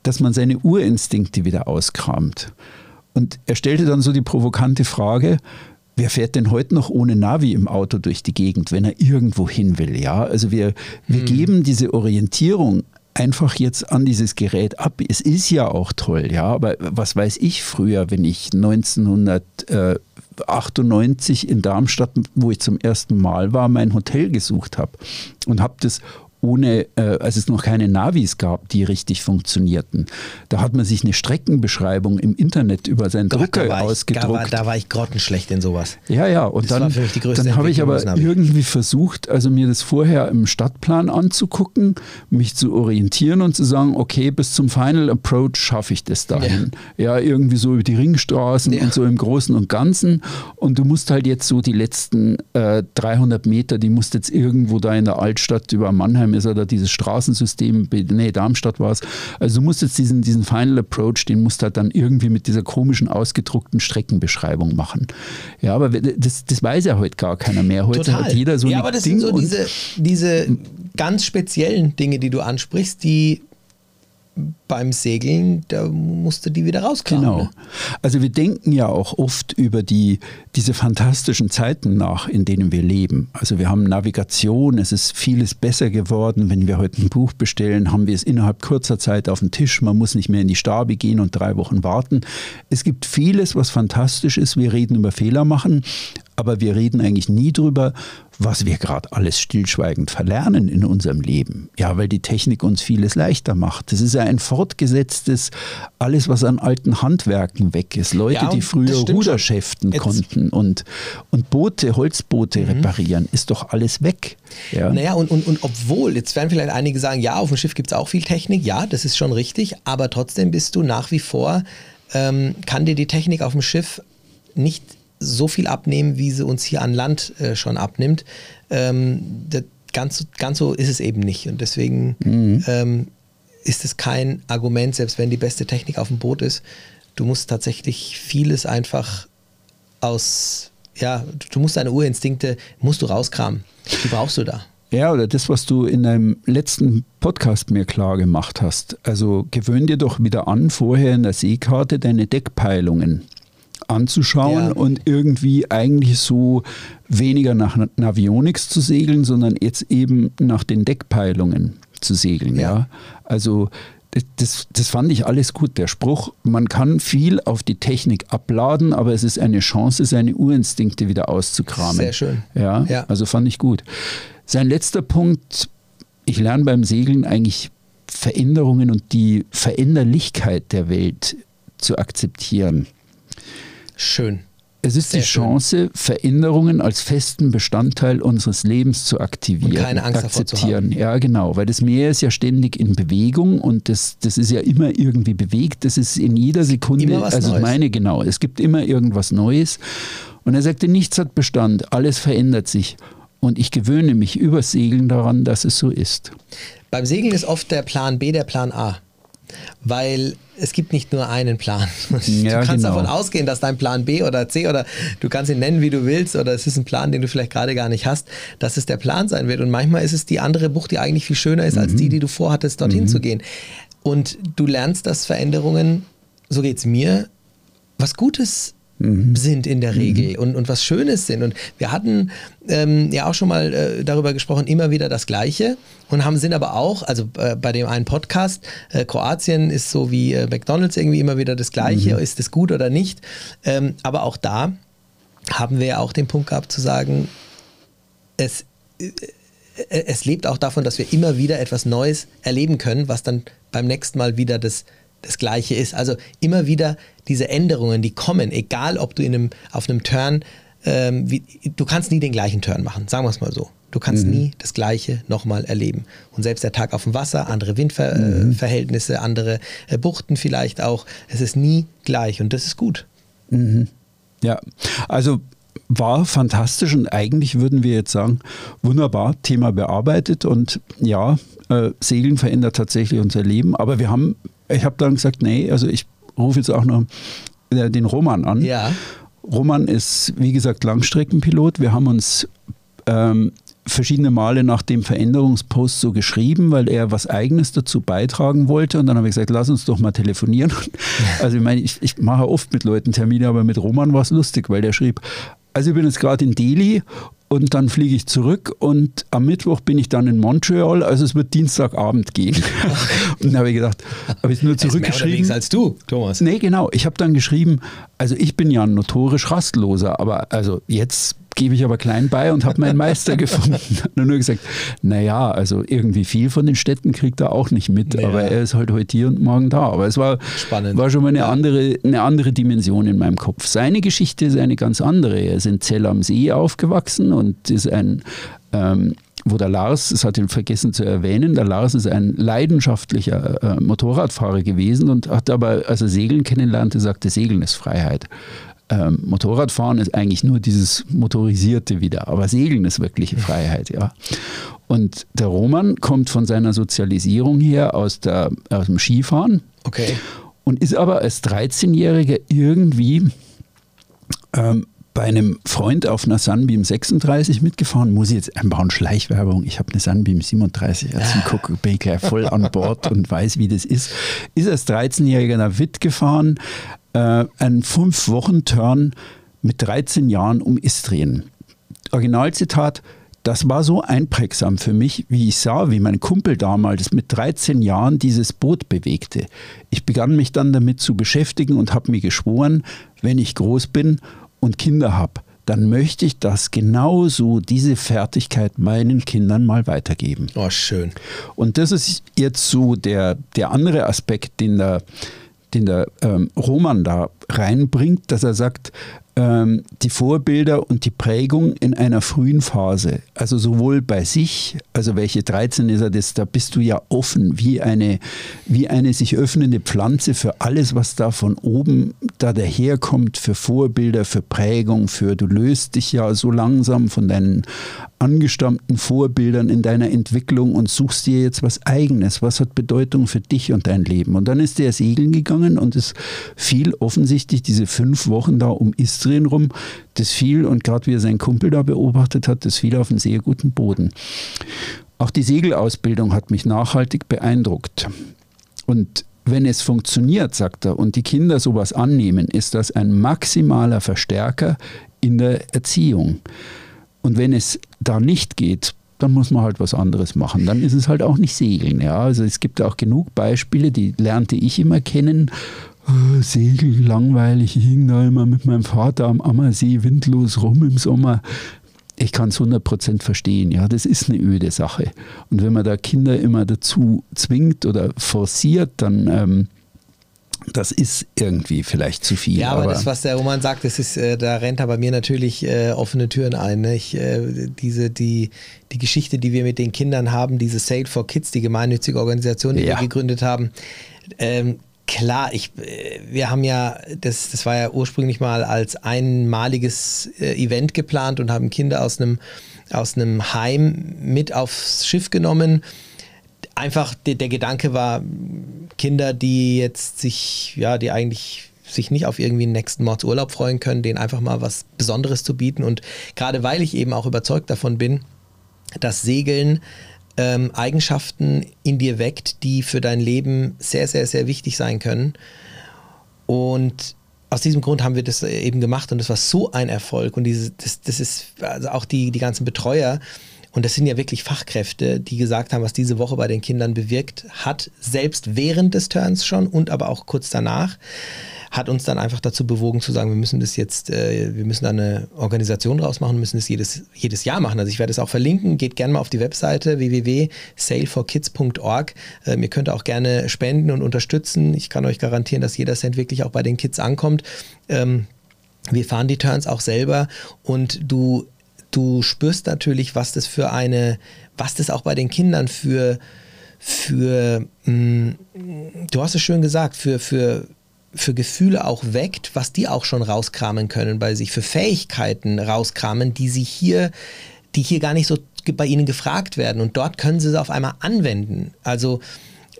dass man seine Urinstinkte wieder auskramt. Und er stellte dann so die provokante Frage, wer fährt denn heute noch ohne Navi im Auto durch die Gegend, wenn er irgendwo hin will? Ja, also wir, wir hm. geben diese Orientierung einfach jetzt an dieses Gerät ab. Es ist ja auch toll, ja, aber was weiß ich früher, wenn ich 1998 in Darmstadt, wo ich zum ersten Mal war, mein Hotel gesucht habe und habe das ohne, äh, als es noch keine Navis gab, die richtig funktionierten. Da hat man sich eine Streckenbeschreibung im Internet über seinen Gott, Drucker da ausgedruckt. da, war, da war ich grottenschlecht in sowas. Ja, ja, und das dann, dann habe ich aber irgendwie versucht, also mir das vorher im Stadtplan anzugucken, mich zu orientieren und zu sagen, okay, bis zum Final Approach schaffe ich das dahin. Ja, ja irgendwie so über die Ringstraßen ja. und so im Großen und Ganzen. Und du musst halt jetzt so die letzten äh, 300 Meter, die musst jetzt irgendwo da in der Altstadt über Mannheim Ist oder dieses Straßensystem, nee, Darmstadt war es. Also du musst jetzt diesen, diesen Final Approach, den musst du halt dann irgendwie mit dieser komischen ausgedruckten Streckenbeschreibung machen. Ja, aber das, das weiß ja heute gar keiner mehr. Heute Total. hat jeder so Ja, aber das Ding sind so diese, diese ganz speziellen Dinge, die du ansprichst, die beim Segeln, da musste die wieder rauskommen. Genau. Ne? Also wir denken ja auch oft über die, diese fantastischen Zeiten nach, in denen wir leben. Also wir haben Navigation, es ist vieles besser geworden. Wenn wir heute ein Buch bestellen, haben wir es innerhalb kurzer Zeit auf dem Tisch. Man muss nicht mehr in die Stabe gehen und drei Wochen warten. Es gibt vieles, was fantastisch ist. Wir reden über Fehler machen. aber wir reden eigentlich nie drüber, was wir gerade alles stillschweigend verlernen in unserem Leben. Ja, weil die Technik uns vieles leichter macht. Das ist ja ein fortgesetztes, alles, was an alten Handwerken weg ist. Leute, Ja, die früher das stimmt Ruder schon. schäften Jetzt- konnten und, und Boote, Holzboote reparieren, ist doch alles weg. Ja. Naja, und, und, und obwohl, jetzt werden vielleicht einige sagen, ja, auf dem Schiff gibt es auch viel Technik, ja, das ist schon richtig, aber trotzdem bist du nach wie vor, ähm, kann dir die Technik auf dem Schiff nicht so viel abnehmen, wie sie uns hier an Land äh, schon abnimmt. Ähm, das, ganz, ganz so ist es eben nicht. Und deswegen ähm, ist es kein Argument, selbst wenn die beste Technik auf dem Boot ist. Du musst tatsächlich vieles einfach aus, ja, du musst deine Urinstinkte, musst du rauskramen. Die brauchst du da. Ja, oder das, was du in deinem letzten Podcast mir klar gemacht hast. Also gewöhn dir doch wieder an, vorher in der Seekarte deine Deckpeilungen anzuschauen Ja. und irgendwie eigentlich so weniger nach Navionics zu segeln, sondern jetzt eben nach den Deckpeilungen zu segeln. Ja. Ja. Also das, das, fand ich alles gut. Der Spruch, man kann viel auf die Technik abladen, aber es ist eine Chance, seine Urinstinkte wieder auszukramen. Sehr schön. Ja, Ja. also fand ich gut. Sein letzter Punkt, ich lerne beim Segeln eigentlich Veränderungen und die Veränderlichkeit der Welt zu akzeptieren. Schön. Es ist Sehr die schön. Chance, Veränderungen als festen Bestandteil unseres Lebens zu aktivieren. Und keine Angst davor zu akzeptieren. Ja, genau, weil das Meer ist ja ständig in Bewegung und das, das ist ja immer irgendwie bewegt. Das ist in jeder Sekunde, also ich Neues. meine genau, es gibt immer irgendwas Neues. Und er sagte, nichts hat Bestand, alles verändert sich. Und ich gewöhne mich übers Segeln daran, dass es so ist. Beim Segeln ist oft der Plan B der Plan A. Weil es gibt nicht nur einen Plan. Ja, du kannst genau. davon ausgehen, dass dein Plan B oder C oder du kannst ihn nennen, wie du willst, oder es ist ein Plan, den du vielleicht gerade gar nicht hast, dass es der Plan sein wird. Und manchmal ist es die andere Bucht, die eigentlich viel schöner ist, als die, die du vorhattest, dorthin zu gehen. Und du lernst, dass Veränderungen, so geht es mir, was Gutes sind in der Regel und, und was Schönes sind. Und wir hatten ähm, ja auch schon mal äh, darüber gesprochen, immer wieder das Gleiche und haben sind aber auch, also äh, bei dem einen Podcast, äh, Kroatien ist so wie äh, McDonalds irgendwie immer wieder das Gleiche, ist es gut oder nicht. Ähm, aber auch da haben wir ja auch den Punkt gehabt zu sagen, es, äh, es lebt auch davon, dass wir immer wieder etwas Neues erleben können, was dann beim nächsten Mal wieder das, das Gleiche ist. Also immer wieder diese Änderungen, die kommen, egal ob du in einem, auf einem Turn, ähm, wie, du kannst nie den gleichen Turn machen, sagen wir es mal so. Du kannst nie das Gleiche nochmal erleben. Und selbst der Tag auf dem Wasser, andere Windverhältnisse, andere äh, Buchten vielleicht auch, es ist nie gleich und das ist gut. Ja, also war fantastisch und eigentlich würden wir jetzt sagen, wunderbar, Thema bearbeitet und ja, äh, Segeln verändert tatsächlich unser Leben, aber wir haben, ich habe dann gesagt, nee, also ich rufe jetzt auch noch äh, den Roman an. Ja. Roman ist, wie gesagt, Langstreckenpilot. Wir haben uns ähm, verschiedene Male nach dem Veränderungspost so geschrieben, weil er was Eigenes dazu beitragen wollte. Und dann habe ich gesagt, lass uns doch mal telefonieren. Also ich meine, ich, ich mache oft mit Leuten Termine, aber mit Roman war es lustig, weil der schrieb, also ich bin jetzt gerade in Delhi und dann fliege ich zurück und am Mittwoch bin ich dann in Montreal, also es wird Dienstagabend gehen. und dann habe ich gedacht, habe ich nur mehr zurückgeschrieben. unterwegs als du, Thomas. Nee, genau. Ich habe dann geschrieben, also ich bin ja ein notorisch rastloser, aber also jetzt gebe ich aber klein bei und habe meinen Meister gefunden. Hat nur gesagt, naja, also irgendwie viel von den Städten kriegt er auch nicht mit, Ja. aber er ist halt heute hier und morgen da. Aber es war, Spannend. war schon mal eine, andere, eine andere Dimension in meinem Kopf. Seine Geschichte ist eine ganz andere. Er ist in Zell am See aufgewachsen und ist ein ähm, wo der Lars, das hat ihn vergessen zu erwähnen, der Lars ist ein leidenschaftlicher äh, Motorradfahrer gewesen und hat aber, als er Segeln kennenlernte, sagte, Segeln ist Freiheit. Ähm, Motorradfahren ist eigentlich nur dieses Motorisierte wieder, aber Segeln ist wirkliche Freiheit, ja. Und der Roman kommt von seiner Sozialisierung her aus, der, aus dem Skifahren Okay. und ist aber als 13-Jähriger irgendwie ähm, bei einem Freund auf einer Sunbeam 36 mitgefahren. Muss ich jetzt einbauen, Schleichwerbung. Ich habe eine Sunbeam 37. Also guck, bin ich gleich voll an Bord und weiß, wie das ist. Ist als 13-Jähriger nach Witt gefahren, äh, einen 5-Wochen-Turn mit 13 Jahren um Istrien. Originalzitat, das war so einprägsam für mich, wie ich sah, wie mein Kumpel damals mit 13 Jahren dieses Boot bewegte. Ich begann mich dann damit zu beschäftigen und habe mir geschworen, wenn ich groß bin und Kinder habe, dann möchte ich das genauso, diese Fertigkeit meinen Kindern mal weitergeben. Oh, schön. Und das ist jetzt so der, der andere Aspekt, den der, den der ähm, Roman da reinbringt, dass er sagt, ähm, die Vorbilder und die Prägung in einer frühen Phase. Also sowohl bei sich, also welche 13 ist er das, da bist du ja offen, wie eine, wie eine sich öffnende Pflanze für alles, was da von oben da daherkommt, für Vorbilder, für Prägung, für du löst dich ja so langsam von deinen angestammten Vorbildern in deiner Entwicklung und suchst dir jetzt was eigenes, was hat Bedeutung für dich und dein Leben. Und dann ist der segeln gegangen und es fiel offensichtlich diese fünf Wochen da um Istrien rum, das fiel und gerade wie er seinen Kumpel da beobachtet hat, das fiel auf einen sehr guten Boden. Auch die Segelausbildung hat mich nachhaltig beeindruckt. Und wenn es funktioniert, sagt er, und die Kinder sowas annehmen, ist das ein maximaler Verstärker in der Erziehung. Und wenn es da nicht geht, dann muss man halt was anderes machen. Dann ist es halt auch nicht Segeln. Ja? Also es gibt auch genug Beispiele, die lernte ich immer kennen. Oh, Segeln, langweilig, ich hing da immer mit meinem Vater am Ammersee windlos rum im Sommer. Ich kann es 100% verstehen, ja, das ist eine öde Sache. Und wenn man da Kinder immer dazu zwingt oder forciert, dann ähm, das ist irgendwie vielleicht zu viel. Ja, aber, aber das, was der Roman sagt, das ist, äh, da rennt er bei mir natürlich äh, offene Türen ein. Ne? Ich, äh, diese, die, die Geschichte, die wir mit den Kindern haben, diese Sale for Kids, die gemeinnützige Organisation, die ja. wir gegründet haben, ähm, klar, ich, äh, wir haben ja, das, das war ja ursprünglich mal als einmaliges äh, Event geplant und haben Kinder aus einem, aus einem Heim mit aufs Schiff genommen einfach der, der Gedanke war, Kinder, die jetzt sich, ja, die eigentlich sich nicht auf irgendwie einen nächsten Mordsurlaub freuen können, denen einfach mal was Besonderes zu bieten. Und gerade weil ich eben auch überzeugt davon bin, dass Segeln ähm, Eigenschaften in dir weckt, die für dein Leben sehr, sehr, sehr wichtig sein können. Und aus diesem Grund haben wir das eben gemacht und das war so ein Erfolg. Und diese, das, das ist also auch die, die ganzen Betreuer, und das sind ja wirklich Fachkräfte, die gesagt haben, was diese Woche bei den Kindern bewirkt hat, selbst während des Turns schon und aber auch kurz danach hat uns dann einfach dazu bewogen zu sagen, wir müssen das jetzt, äh, wir müssen da eine Organisation draus machen, müssen das jedes, jedes Jahr machen. Also ich werde es auch verlinken, geht gerne mal auf die Webseite www.saleforkids.org. Äh, ihr könnt auch gerne spenden und unterstützen. Ich kann euch garantieren, dass jeder Cent wirklich auch bei den Kids ankommt. Ähm, wir fahren die Turns auch selber und du du spürst natürlich, was das für eine, was das auch bei den Kindern für, für mh, mm, du hast es schön gesagt, für, für, für Gefühle auch weckt, was die auch schon rauskramen können bei sich, für Fähigkeiten rauskramen, die sie hier, die hier gar nicht so bei ihnen gefragt werden. Und dort können sie es auf einmal anwenden. Also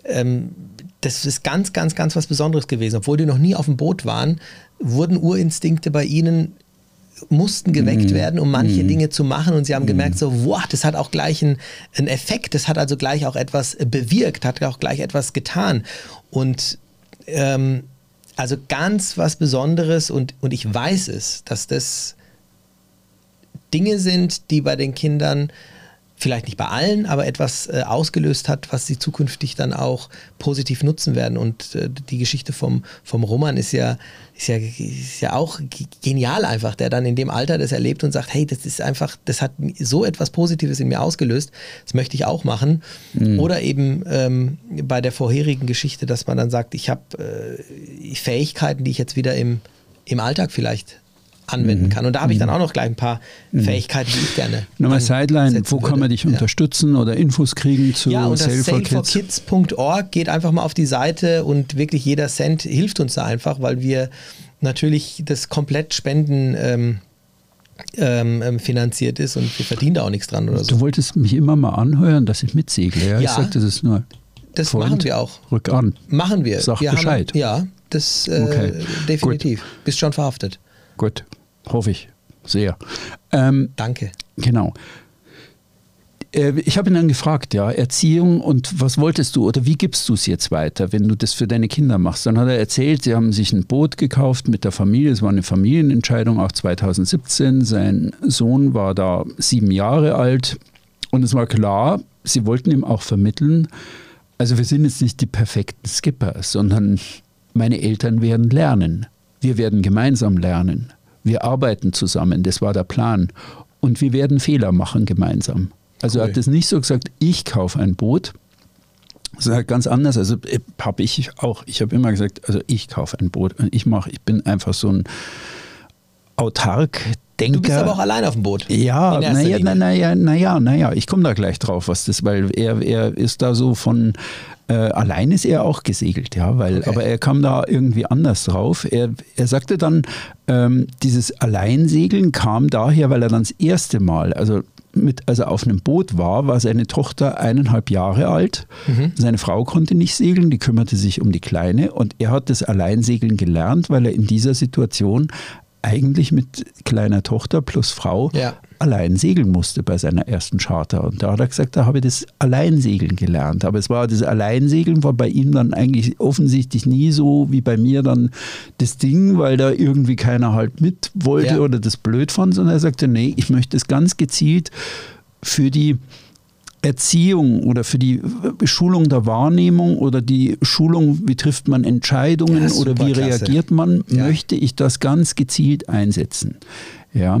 ähm, das ist ganz, ganz, ganz was Besonderes gewesen. Obwohl die noch nie auf dem Boot waren, wurden Urinstinkte bei ihnen mussten geweckt mhm. werden, um manche mhm. Dinge zu machen. Und sie haben gemerkt, so, wow, das hat auch gleich einen, einen Effekt, das hat also gleich auch etwas bewirkt, hat auch gleich etwas getan. Und ähm, also ganz was Besonderes und, und ich weiß es, dass das Dinge sind, die bei den Kindern vielleicht nicht bei allen, aber etwas äh, ausgelöst hat, was sie zukünftig dann auch positiv nutzen werden. Und äh, die Geschichte vom, vom Roman ist ja, ist, ja, ist ja auch genial einfach, der dann in dem Alter das erlebt und sagt, hey, das ist einfach, das hat so etwas Positives in mir ausgelöst, das möchte ich auch machen. Mhm. Oder eben ähm, bei der vorherigen Geschichte, dass man dann sagt, ich habe äh, Fähigkeiten, die ich jetzt wieder im, im Alltag vielleicht anwenden mhm. kann. Und da habe ich dann mhm. auch noch gleich ein paar mhm. Fähigkeiten, die ich gerne. Nochmal Sideline, wo kann man dich ja. unterstützen oder Infos kriegen zu ja, unter saleforkids.org geht einfach mal auf die Seite und wirklich jeder Cent hilft uns da einfach, weil wir natürlich das komplett spenden. Ähm, ähm, ähm finanziert ist und wir verdienen da auch nichts dran oder so. Du wolltest mich immer mal anhören, dass ich mitsegle. Ja, ja ich sagte das nur. Das Freund, machen wir auch. Rück an. Machen wir. Sag wir Bescheid. Haben, ja, das äh, okay. definitiv. Gut. Bist schon verhaftet. Gut, hoffe ich sehr. Ähm, Danke. Genau. Äh, ich habe ihn dann gefragt, ja, Erziehung und was wolltest du oder wie gibst du es jetzt weiter, wenn du das für deine Kinder machst? Dann hat er erzählt, sie haben sich ein Boot gekauft mit der Familie, es war eine Familienentscheidung, auch 2017. Sein Sohn war da sieben Jahre alt und es war klar, sie wollten ihm auch vermitteln, also wir sind jetzt nicht die perfekten Skipper, sondern meine Eltern werden lernen. Wir werden gemeinsam lernen. Wir arbeiten zusammen, das war der Plan. Und wir werden Fehler machen gemeinsam. Also cool. er hat es nicht so gesagt, ich kaufe ein Boot, das ist halt ganz anders. Also äh, habe ich auch, ich habe immer gesagt, also ich kaufe ein Boot und ich mache, ich bin einfach so ein autark Denker. Du bist aber auch allein auf dem Boot. Ja, naja, naja, naja, naja, ich komme da gleich drauf, was das, weil er, er ist da so von äh, allein ist er auch gesegelt, ja, weil, okay. aber er kam da irgendwie anders drauf. Er, er sagte dann, ähm, dieses Alleinsegeln kam daher, weil er dann das erste Mal, also mit, als er auf einem Boot war, war seine Tochter eineinhalb Jahre alt. Mhm. Seine Frau konnte nicht segeln, die kümmerte sich um die Kleine und er hat das Alleinsegeln gelernt, weil er in dieser Situation eigentlich mit kleiner Tochter plus Frau ja. Allein segeln musste bei seiner ersten Charter. Und da hat er gesagt, da habe ich das Alleinsegeln gelernt. Aber es war das Alleinsegeln war bei ihm dann eigentlich offensichtlich nie so wie bei mir dann das Ding, weil da irgendwie keiner halt mit wollte ja. oder das blöd fand, sondern er sagte, nee, ich möchte es ganz gezielt für die Erziehung oder für die Schulung der Wahrnehmung oder die Schulung, wie trifft man Entscheidungen ja, oder wie klasse. reagiert man, ja. möchte ich das ganz gezielt einsetzen. Ja.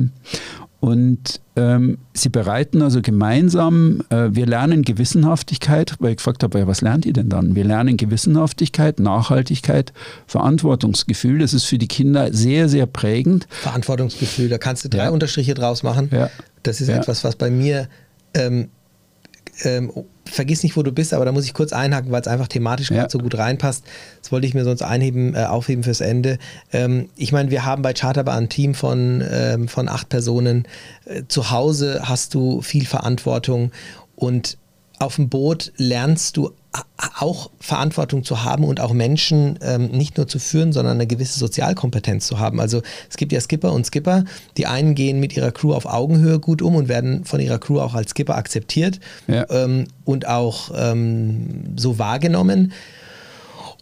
Und ähm, sie bereiten also gemeinsam, äh, wir lernen Gewissenhaftigkeit, weil ich gefragt habe, ja, was lernt ihr denn dann? Wir lernen Gewissenhaftigkeit, Nachhaltigkeit, Verantwortungsgefühl. Das ist für die Kinder sehr, sehr prägend. Verantwortungsgefühl, da kannst du drei ja. Unterstriche draus machen. Ja. Das ist etwas, was bei mir ähm, ähm, vergiss nicht, wo du bist, aber da muss ich kurz einhaken, weil es einfach thematisch ja. so gut reinpasst. Das wollte ich mir sonst einheben, äh, aufheben fürs Ende. Ähm, ich meine, wir haben bei Charterbar ein Team von, ähm, von acht Personen. Äh, zu Hause hast du viel Verantwortung und auf dem Boot lernst du auch Verantwortung zu haben und auch Menschen ähm, nicht nur zu führen, sondern eine gewisse Sozialkompetenz zu haben. Also es gibt ja Skipper und Skipper. Die einen gehen mit ihrer Crew auf Augenhöhe gut um und werden von ihrer Crew auch als Skipper akzeptiert ja. ähm, und auch ähm, so wahrgenommen.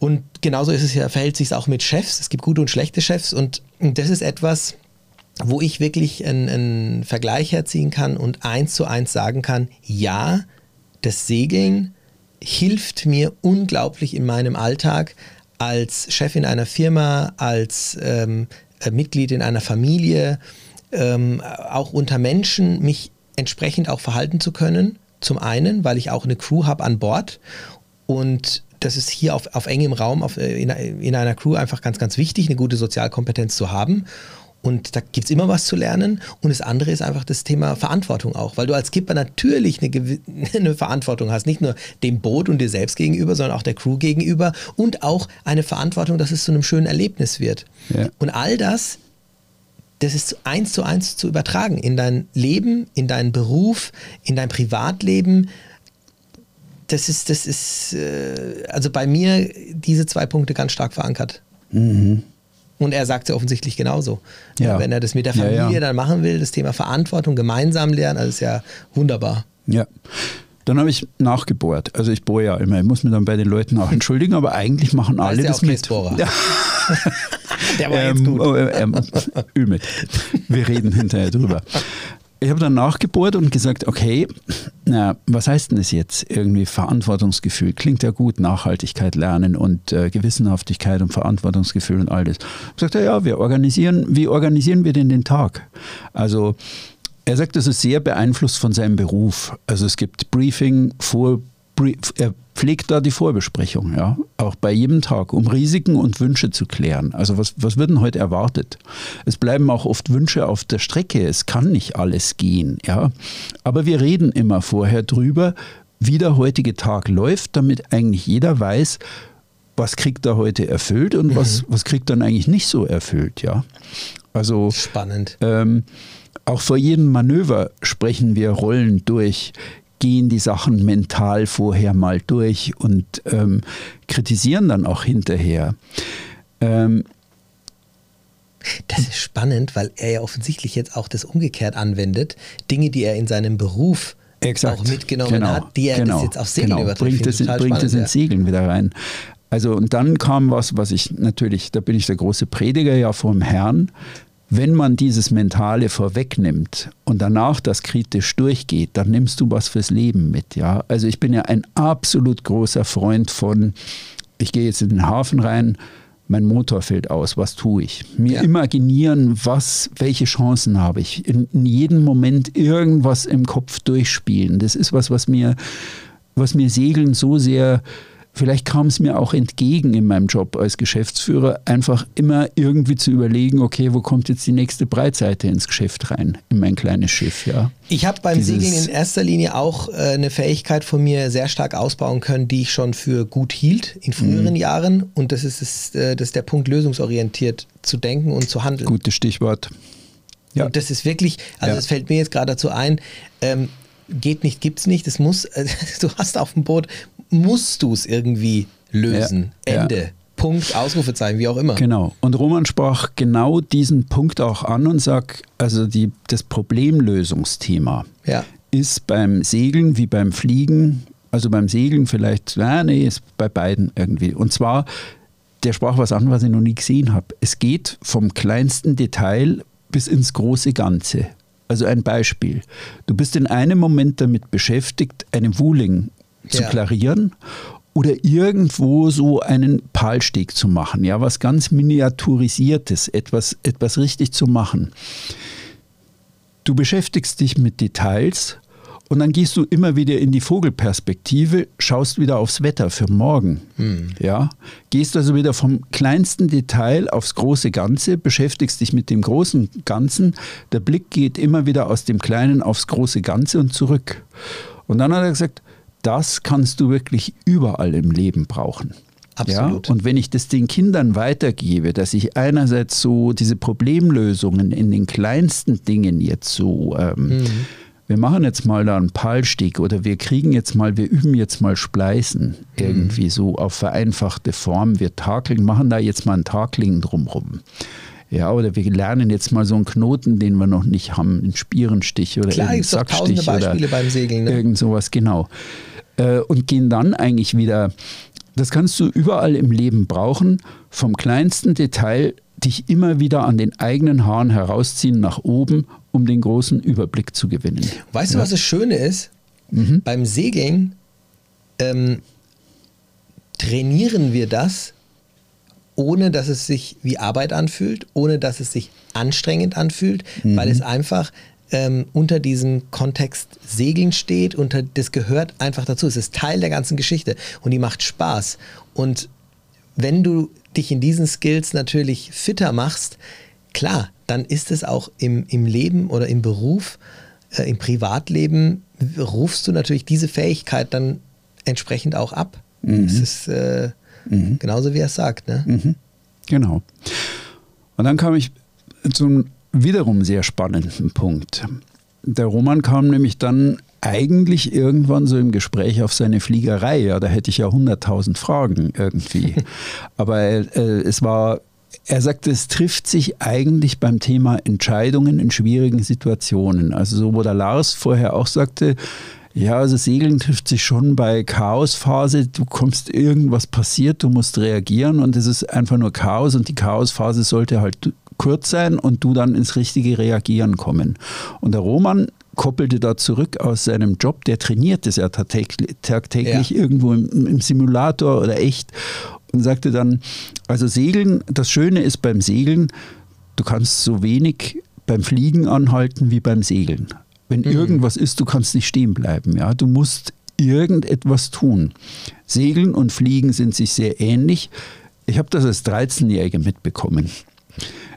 Und genauso ist es ja, verhält sich es auch mit Chefs. Es gibt gute und schlechte Chefs und das ist etwas, wo ich wirklich einen, einen Vergleich herziehen kann und eins zu eins sagen kann, ja, das Segeln hilft mir unglaublich in meinem Alltag als Chef in einer Firma, als ähm, äh, Mitglied in einer Familie, ähm, auch unter Menschen, mich entsprechend auch verhalten zu können. Zum einen, weil ich auch eine Crew habe an Bord und das ist hier auf, auf engem Raum auf, äh, in, in einer Crew einfach ganz, ganz wichtig, eine gute Sozialkompetenz zu haben. Und da gibt es immer was zu lernen. Und das andere ist einfach das Thema Verantwortung auch, weil du als Skipper natürlich eine, eine, Verantwortung hast, nicht nur dem Boot und dir selbst gegenüber, sondern auch der Crew gegenüber und auch eine Verantwortung, dass es zu einem schönen Erlebnis wird. Ja. Und all das, das ist eins zu eins zu übertragen in dein Leben, in deinen Beruf, in dein Privatleben. Das ist, das ist, äh, also bei mir diese zwei Punkte ganz stark verankert. Mhm. Und er sagt es ja offensichtlich genauso. Ja. Wenn er das mit der Familie ja, ja. dann machen will, das Thema Verantwortung gemeinsam lernen, das ist ja wunderbar. Ja. Dann habe ich nachgebohrt. Also ich bohre ja immer. Ich muss mich dann bei den Leuten auch entschuldigen, aber eigentlich machen alle das mit. Ja. Der war ähm, jetzt gut. Ähm, ähm, Wir reden hinterher drüber ich habe dann nachgebohrt und gesagt, okay, na, was heißt denn das jetzt? Irgendwie Verantwortungsgefühl. Klingt ja gut, Nachhaltigkeit lernen und äh, Gewissenhaftigkeit und Verantwortungsgefühl und all das. Ich sagte, ja, wir organisieren, wie organisieren wir denn den Tag? Also er sagt, das ist sehr beeinflusst von seinem Beruf. Also es gibt Briefing, Vor er pflegt da die Vorbesprechung, ja, auch bei jedem Tag, um Risiken und Wünsche zu klären. Also was, was wird denn heute erwartet? Es bleiben auch oft Wünsche auf der Strecke, es kann nicht alles gehen, ja. Aber wir reden immer vorher drüber, wie der heutige Tag läuft, damit eigentlich jeder weiß, was kriegt er heute erfüllt und mhm. was, was kriegt dann eigentlich nicht so erfüllt, ja. Also spannend. Ähm, auch vor jedem Manöver sprechen wir Rollen durch gehen die Sachen mental vorher mal durch und ähm, kritisieren dann auch hinterher. Ähm, das ist spannend, weil er ja offensichtlich jetzt auch das umgekehrt anwendet. Dinge, die er in seinem Beruf Exakt. auch mitgenommen genau, hat, die er genau, das jetzt auf Segeln genau. überträgt. Bringt es, bringt es ins Segeln wieder rein. Also und dann kam was, was ich natürlich, da bin ich der große Prediger ja vom Herrn, wenn man dieses Mentale vorwegnimmt und danach das kritisch durchgeht, dann nimmst du was fürs Leben mit. Ja? Also ich bin ja ein absolut großer Freund von, ich gehe jetzt in den Hafen rein, mein Motor fällt aus, was tue ich? Mir Ja. imaginieren, was, welche Chancen habe ich? In, in jedem Moment irgendwas im Kopf durchspielen. Das ist was, was mir, was mir Segeln so sehr, vielleicht kam es mir auch entgegen in meinem Job als Geschäftsführer, einfach immer irgendwie zu überlegen, okay, wo kommt jetzt die nächste Breitseite ins Geschäft rein, in mein kleines Schiff, ja. Ich habe beim Dieses- Segeln in erster Linie auch äh, eine Fähigkeit von mir sehr stark ausbauen können, die ich schon für gut hielt in früheren Jahren. Und das ist, es, äh, das ist der Punkt, lösungsorientiert zu denken und zu handeln. Gutes Stichwort. Ja. Und das ist wirklich, also Ja. es fällt mir jetzt gerade dazu ein, ähm, geht nicht, gibt's nicht, es muss, du hast auf dem Boot, musst du es irgendwie lösen. Ja. Ja. Ende. Punkt, Ausrufezeichen, wie auch immer. Genau. Und Roman sprach genau diesen Punkt auch an und sagt, also die, das Problemlösungsthema Ja. ist beim Segeln wie beim Fliegen, also beim Segeln vielleicht, na, nee, ist bei beiden irgendwie. Und zwar, der sprach was an, was ich noch nie gesehen habe. Es geht vom kleinsten Detail bis ins große Ganze. Also ein Beispiel. Du bist in einem Moment damit beschäftigt, einen Wuling zu Ja. klarieren oder irgendwo so einen Palsteg zu machen, ja, was ganz miniaturisiertes, etwas, etwas richtig zu machen. Du beschäftigst dich mit Details und dann gehst du immer wieder in die Vogelperspektive, schaust wieder aufs Wetter für morgen. Ja? Gehst also wieder vom kleinsten Detail aufs große Ganze, beschäftigst dich mit dem großen Ganzen. Der Blick geht immer wieder aus dem Kleinen aufs große Ganze und zurück. Und dann hat er gesagt, das kannst du wirklich überall im Leben brauchen. Absolut. Ja? Und wenn ich das den Kindern weitergebe, dass ich einerseits so diese Problemlösungen in den kleinsten Dingen jetzt so, ähm, wir machen jetzt mal da einen Palstieg oder wir kriegen jetzt mal, wir üben jetzt mal Spleißen, irgendwie so auf vereinfachte Form. Wir takeln, machen da jetzt mal einen Takling drumrum. Ja, oder wir lernen jetzt mal so einen Knoten, den wir noch nicht haben, einen Spierenstich oder Klar, einen doch tausende Sackstich Beispiele oder beim Segeln, ne? irgend sowas, genau. Äh, und gehen dann eigentlich wieder, das kannst du überall im Leben brauchen, vom kleinsten Detail dich immer wieder an den eigenen Haaren herausziehen nach oben, um den großen Überblick zu gewinnen. Weißt du, was das Schöne ist? Mhm. Beim Segeln ähm, trainieren wir das, ohne dass es sich wie Arbeit anfühlt, ohne dass es sich anstrengend anfühlt, Mhm. weil es einfach ähm, unter diesem Kontext Segeln steht, unter, das gehört einfach dazu. Es ist Teil der ganzen Geschichte und die macht Spaß. Und wenn du dich in diesen Skills natürlich fitter machst, klar, dann ist es auch im, im Leben oder im Beruf, äh, im Privatleben, rufst du natürlich diese Fähigkeit dann entsprechend auch ab. Es ist äh, genauso, wie er es sagt. Ne? Mhm. Genau. Und dann kam ich zu einem wiederum sehr spannenden Punkt. Der Roman kam nämlich dann eigentlich irgendwann so im Gespräch auf seine Fliegerei. Ja, da hätte ich ja hunderttausend Fragen irgendwie. Aber äh, es war, er sagte, es trifft sich eigentlich beim Thema Entscheidungen in schwierigen Situationen. Also so, wo der Lars vorher auch sagte, ja, also Segeln trifft sich schon bei Chaosphase. Du kommst, irgendwas passiert, du musst reagieren und es ist einfach nur Chaos und die Chaosphase sollte halt kurz sein und du dann ins richtige Reagieren kommen. Und der Roman koppelte da zurück aus seinem Job, der trainiert es ja tagtäglich, tagtäglich Ja. irgendwo im, im Simulator oder echt und sagte dann, also Segeln, das Schöne ist beim Segeln, du kannst so wenig beim Fliegen anhalten wie beim Segeln. Wenn irgendwas ist, du kannst nicht stehen bleiben. Ja? Du musst irgendetwas tun. Segeln und Fliegen sind sich sehr ähnlich. Ich habe das als 13-Jähriger mitbekommen.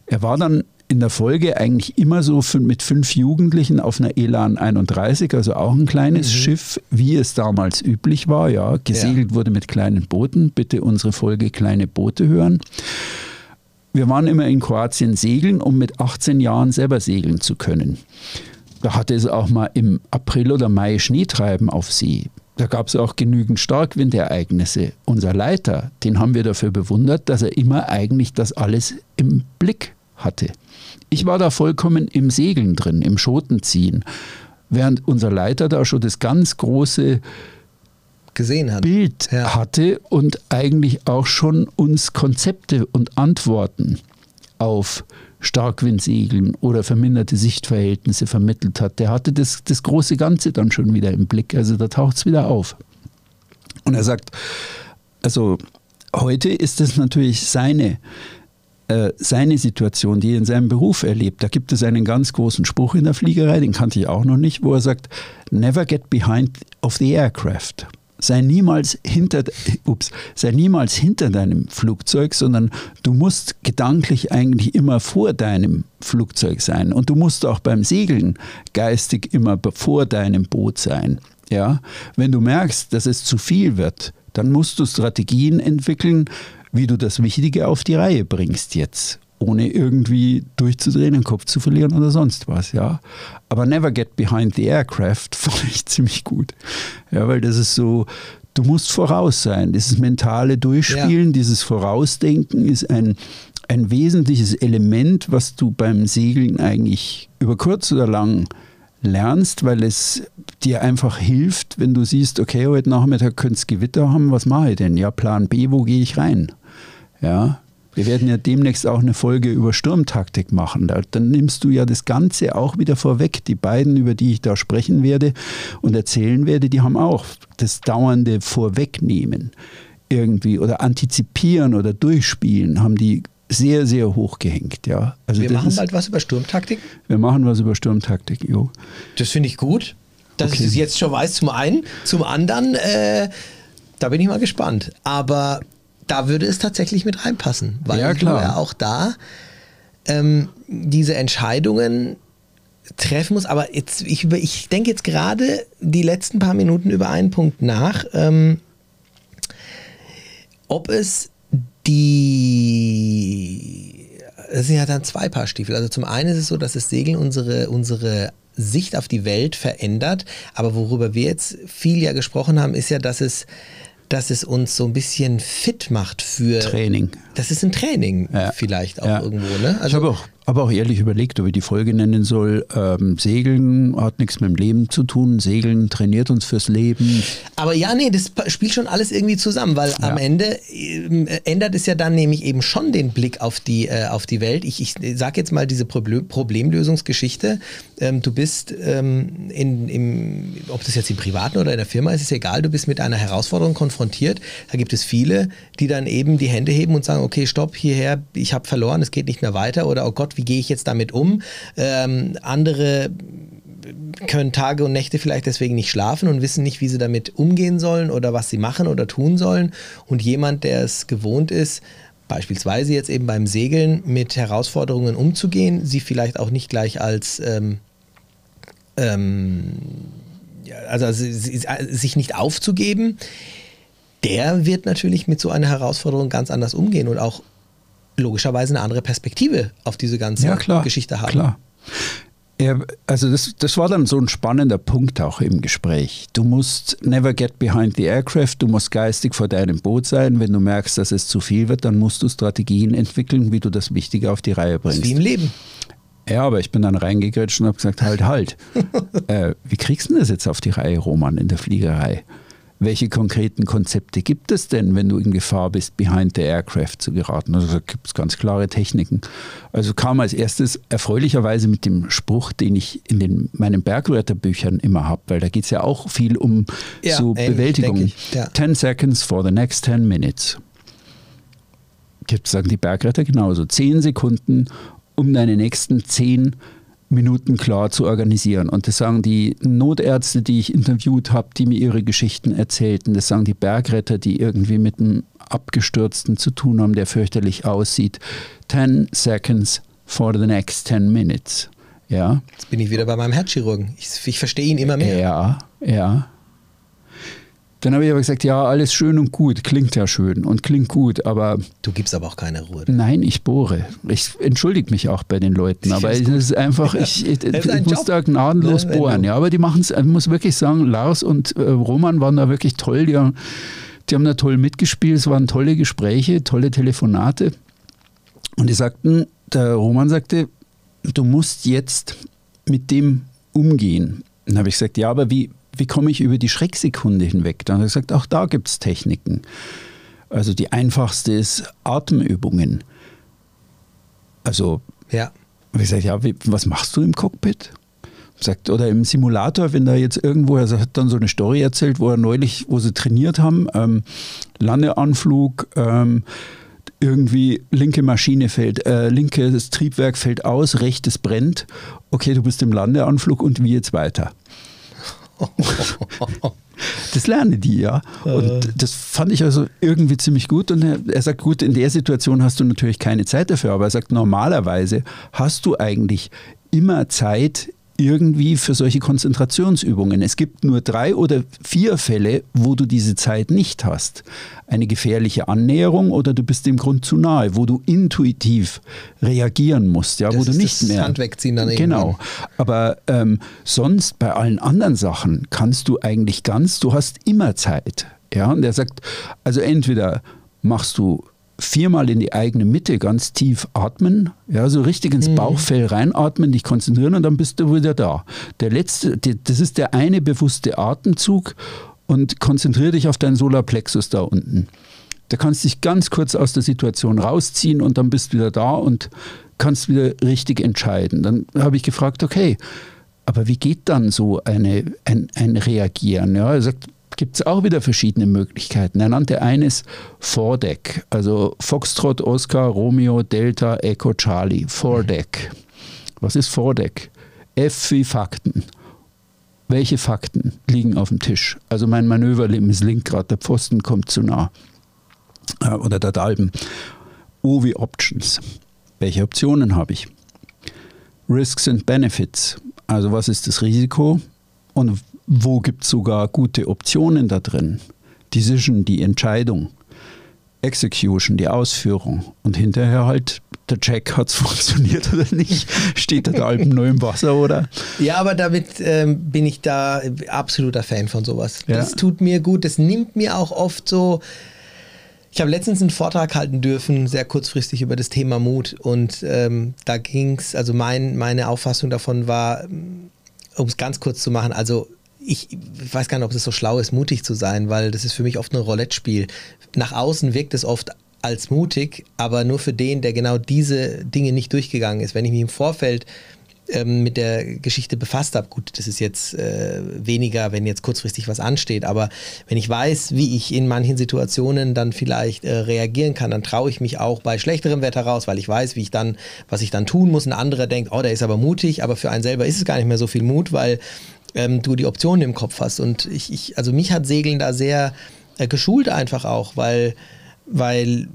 Er war dann in der Folge eigentlich immer so mit fünf Jugendlichen auf einer Elan 31, also auch ein kleines Schiff, wie es damals üblich war. Ja, gesegelt wurde mit kleinen Booten. Bitte unsere Folge Kleine Boote hören. Wir waren immer in Kroatien segeln, um mit 18 Jahren selber segeln zu können. Da hatte es auch mal im April oder Mai Schneetreiben auf See. Da gab es auch genügend Starkwindereignisse. Unser Leiter, den haben wir dafür bewundert, dass er immer eigentlich das alles im Blick hatte. Ich war da vollkommen im Segeln drin, im Schotenziehen, während unser Leiter da schon das ganz große Gesehen hat. Bild Ja. hatte und eigentlich auch schon uns Konzepte und Antworten auf Starkwindsegeln oder verminderte Sichtverhältnisse vermittelt hat. Der hatte das, das große Ganze dann schon wieder im Blick. Also da taucht es wieder auf. Und er sagt, also heute ist es natürlich seine, äh, seine Situation, die er in seinem Beruf erlebt. Da gibt es einen ganz großen Spruch in der Fliegerei, den kannte ich auch noch nicht, wo er sagt, never get behind of the aircraft. Sei niemals hinter, ups, sei niemals hinter deinem Flugzeug, sondern du musst gedanklich eigentlich immer vor deinem Flugzeug sein. Und du musst auch beim Segeln geistig immer vor deinem Boot sein. Ja? Wenn du merkst, dass es zu viel wird, dann musst du Strategien entwickeln, wie du das Wichtige auf die Reihe bringst jetzt, ohne irgendwie durchzudrehen, den Kopf zu verlieren oder sonst was, ja. Aber Never Get Behind the Aircraft fand ich ziemlich gut. Ja, weil das ist so, du musst voraus sein. Dieses mentale Durchspielen, ja. dieses Vorausdenken ist ein, ein wesentliches Element, was du beim Segeln eigentlich über kurz oder lang lernst, weil es dir einfach hilft, wenn du siehst, okay, heute Nachmittag könnte es Gewitter haben, was mache ich denn? Ja, Plan B, wo gehe ich rein? Ja, wir werden ja demnächst auch eine Folge über Sturmtaktik machen. Da, dann nimmst du ja das Ganze auch wieder vorweg. Die beiden, über die ich da sprechen werde und erzählen werde, die haben auch das dauernde Vorwegnehmen irgendwie oder antizipieren oder durchspielen, haben die sehr, sehr hoch gehängt. Ja. Also wir machen ist, bald was über Sturmtaktik. Wir machen was über Sturmtaktik, jo. Das finde ich gut, dass okay. ich das jetzt schon weiß, zum einen. Zum anderen, äh, da bin ich mal gespannt. Aber da würde es tatsächlich mit reinpassen, weil ja, klar. du ja auch da ähm, diese Entscheidungen treffen muss. Aber jetzt, ich, ich denke jetzt gerade die letzten paar Minuten über einen Punkt nach, ähm, ob es die, es sind ja dann zwei Paar Stiefel. Also zum einen ist es so, dass das Segeln unsere, unsere Sicht auf die Welt verändert. Aber worüber wir jetzt viel ja gesprochen haben, ist ja, dass es dass es uns so ein bisschen fit macht für Training. Das ist ein Training ja. vielleicht auch ja. irgendwo. Ne? Also, ich habe auch aber auch ehrlich überlegt, ob ich die Folge nennen soll. Ähm, Segeln hat nichts mit dem Leben zu tun. Segeln trainiert uns fürs Leben. Aber ja, nee, das spielt schon alles irgendwie zusammen, weil ja. am Ende äh, ändert es ja dann nämlich eben schon den Blick auf die, äh, auf die Welt. Ich, ich sage jetzt mal diese Problem Problemlösungsgeschichte. Ähm, du bist, ähm, in, im, ob das jetzt im Privaten oder in der Firma ist, ist egal, du bist mit einer Herausforderung konfrontiert. Da gibt es viele, die dann eben die Hände heben und sagen, okay, stopp, hierher, ich habe verloren, es geht nicht mehr weiter oder oh Gott, wie gehe ich jetzt damit um? Ähm, andere können Tage und Nächte vielleicht deswegen nicht schlafen und wissen nicht, wie sie damit umgehen sollen oder was sie machen oder tun sollen. Und jemand, der es gewohnt ist, beispielsweise jetzt eben beim Segeln mit Herausforderungen umzugehen, sie vielleicht auch nicht gleich als ähm, ähm, also sich nicht aufzugeben, der wird natürlich mit so einer Herausforderung ganz anders umgehen und auch logischerweise eine andere Perspektive auf diese ganze ja, klar, Geschichte haben. Klar. Ja, also das, das war dann so ein spannender Punkt auch im Gespräch. Du musst never get behind the aircraft, du musst geistig vor deinem Boot sein. Wenn du merkst, dass es zu viel wird, dann musst du Strategien entwickeln, wie du das Wichtige auf die Reihe bringst. Wie im Leben. Ja, aber ich bin dann reingegritscht und habe gesagt, halt, halt. äh, wie kriegst du das jetzt auf die Reihe, Roman, in der Fliegerei? welche konkreten Konzepte gibt es denn, wenn du in Gefahr bist, behind the aircraft zu geraten? Also da gibt es ganz klare Techniken. Also kam als erstes erfreulicherweise mit dem Spruch, den ich in den, meinen Bergwörterbüchern immer habe, weil da geht es ja auch viel um ja, so ähnlich, Bewältigung. Ja. 10 seconds for the next 10 minutes. Gibt sagen die Bergretter genauso. 10 Sekunden, um deine nächsten 10 Minuten Minuten klar zu organisieren. Und das sagen die Notärzte, die ich interviewt habe, die mir ihre Geschichten erzählten. Das sagen die Bergretter, die irgendwie mit einem Abgestürzten zu tun haben, der fürchterlich aussieht. 10 seconds for the next 10 minutes. Ja. Jetzt bin ich wieder bei meinem Herzchirurgen. Ich, ich verstehe ihn immer mehr. Ja, ja. Dann habe ich aber gesagt, ja, alles schön und gut, klingt ja schön und klingt gut, aber... Du gibst aber auch keine Ruhe. Nein, ich bohre. Ich entschuldige mich auch bei den Leuten, aber es ist einfach, ich, ich, ich muss da gnadenlos ja, bohren. Ja, aber die machen es, ich muss wirklich sagen, Lars und äh, Roman waren da wirklich toll, die haben, die haben da toll mitgespielt, es waren tolle Gespräche, tolle Telefonate. Und die sagten, der Roman sagte, du musst jetzt mit dem umgehen. Dann habe ich gesagt, ja, aber wie, wie komme ich über die Schrecksekunde hinweg? Dann hat er gesagt, auch da gibt es Techniken. Also die einfachste ist Atemübungen. Also, ja. ich gesagt, ja, wie, was machst du im Cockpit? sagt, oder im Simulator, wenn da jetzt irgendwo, er hat dann so eine Story erzählt, wo er neulich, wo sie trainiert haben, ähm, Landeanflug, ähm, irgendwie linke Maschine fällt, äh, linkes Triebwerk fällt aus, rechtes brennt. Okay, du bist im Landeanflug und wie jetzt weiter? Das lernen die, ja. Und äh. das fand ich also irgendwie ziemlich gut. Und er, er, sagt, gut, in der Situation hast du natürlich keine Zeit dafür, aber er sagt, normalerweise hast du eigentlich immer Zeit, irgendwie für solche Konzentrationsübungen. Es gibt nur drei oder vier Fälle, wo du diese Zeit nicht hast. Eine gefährliche Annäherung oder du bist dem Grund zu nahe, wo du intuitiv reagieren musst, ja, das wo du nicht das mehr. Hand wegziehen dann genau. Irgendwann. Aber ähm, sonst bei allen anderen Sachen kannst du eigentlich ganz, du hast immer Zeit. Ja, und er sagt, also entweder machst du viermal in die eigene Mitte ganz tief atmen, ja, so richtig ins mhm. Bauchfell reinatmen, dich konzentrieren und dann bist du wieder da. Der letzte, das ist der eine bewusste Atemzug und konzentriere dich auf deinen Solarplexus da unten. Da kannst du dich ganz kurz aus der Situation rausziehen und dann bist du wieder da und kannst wieder richtig entscheiden. Dann habe ich gefragt, okay, aber wie geht dann so eine, ein, ein Reagieren? Ja, er sagt, gibt es auch wieder verschiedene Möglichkeiten. Er nannte eines Vordeck, also Foxtrot, Oscar, Romeo, Delta, Echo, Charlie. Vordeck. Was ist Vordeck? F wie Fakten. Welche Fakten liegen auf dem Tisch? Also mein Manöver misslingt gerade, der Pfosten kommt zu nah. Äh, oder der Dalben. O wie Options. Welche Optionen habe ich? Risks and Benefits. Also was ist das Risiko und wo gibt es sogar gute Optionen da drin? Decision, die Entscheidung. Execution, die Ausführung. Und hinterher halt der Check, hat es funktioniert oder nicht? Steht der Alpen neu im Wasser, oder? Ja, aber damit ähm, bin ich da absoluter Fan von sowas. Ja. Das tut mir gut. Das nimmt mir auch oft so. Ich habe letztens einen Vortrag halten dürfen, sehr kurzfristig über das Thema Mut. Und ähm, da ging es, also mein, meine Auffassung davon war, um es ganz kurz zu machen, also ich weiß gar nicht, ob es so schlau ist, mutig zu sein, weil das ist für mich oft ein Roulette-Spiel. Nach außen wirkt es oft als mutig, aber nur für den, der genau diese Dinge nicht durchgegangen ist. Wenn ich mich im Vorfeld ähm, mit der Geschichte befasst habe, gut, das ist jetzt äh, weniger, wenn jetzt kurzfristig was ansteht, aber wenn ich weiß, wie ich in manchen Situationen dann vielleicht äh, reagieren kann, dann traue ich mich auch bei schlechterem Wetter raus, weil ich weiß, wie ich dann, was ich dann tun muss. Ein anderer denkt, oh, der ist aber mutig, aber für einen selber ist es gar nicht mehr so viel Mut, weil ähm, du die Optionen im Kopf hast. Und ich, ich, also mich hat Segeln da sehr äh, geschult einfach auch, weil, weil,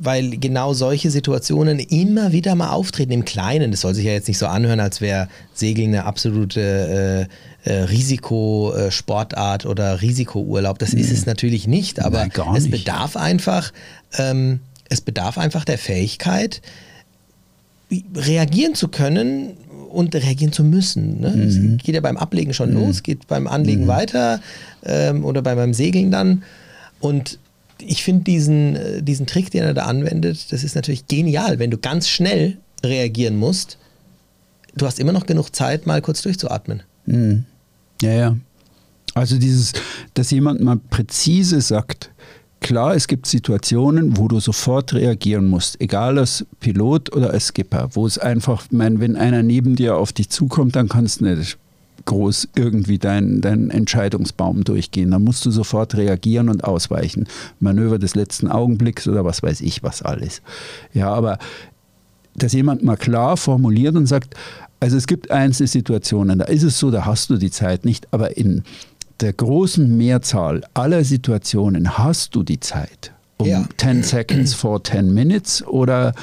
weil genau solche Situationen immer wieder mal auftreten im Kleinen. Das soll sich ja jetzt nicht so anhören, als wäre Segeln eine absolute äh, äh, Risikosportart oder Risikourlaub. Das mhm. ist es natürlich nicht, aber Nein, es bedarf einfach, ähm, es bedarf einfach der Fähigkeit, reagieren zu können und reagieren zu müssen. Ne? Mhm. geht ja beim Ablegen schon mhm. los, geht beim Anlegen mhm. weiter ähm, oder bei, beim Segeln dann. Und ich finde diesen, äh, diesen Trick, den er da anwendet, das ist natürlich genial, wenn du ganz schnell reagieren musst. Du hast immer noch genug Zeit, mal kurz durchzuatmen. Mhm. Ja, ja. Also dieses, dass jemand mal präzise sagt, Klar, es gibt Situationen, wo du sofort reagieren musst, egal als Pilot oder als Skipper, wo es einfach, mein, wenn einer neben dir auf dich zukommt, dann kannst du nicht groß irgendwie deinen dein Entscheidungsbaum durchgehen. Dann musst du sofort reagieren und ausweichen. Manöver des letzten Augenblicks oder was weiß ich, was alles. Ja, aber dass jemand mal klar formuliert und sagt, also es gibt einzelne Situationen, da ist es so, da hast du die Zeit nicht, aber in der großen Mehrzahl aller Situationen hast du die Zeit. Um ja. 10 Seconds for 10 Minutes oder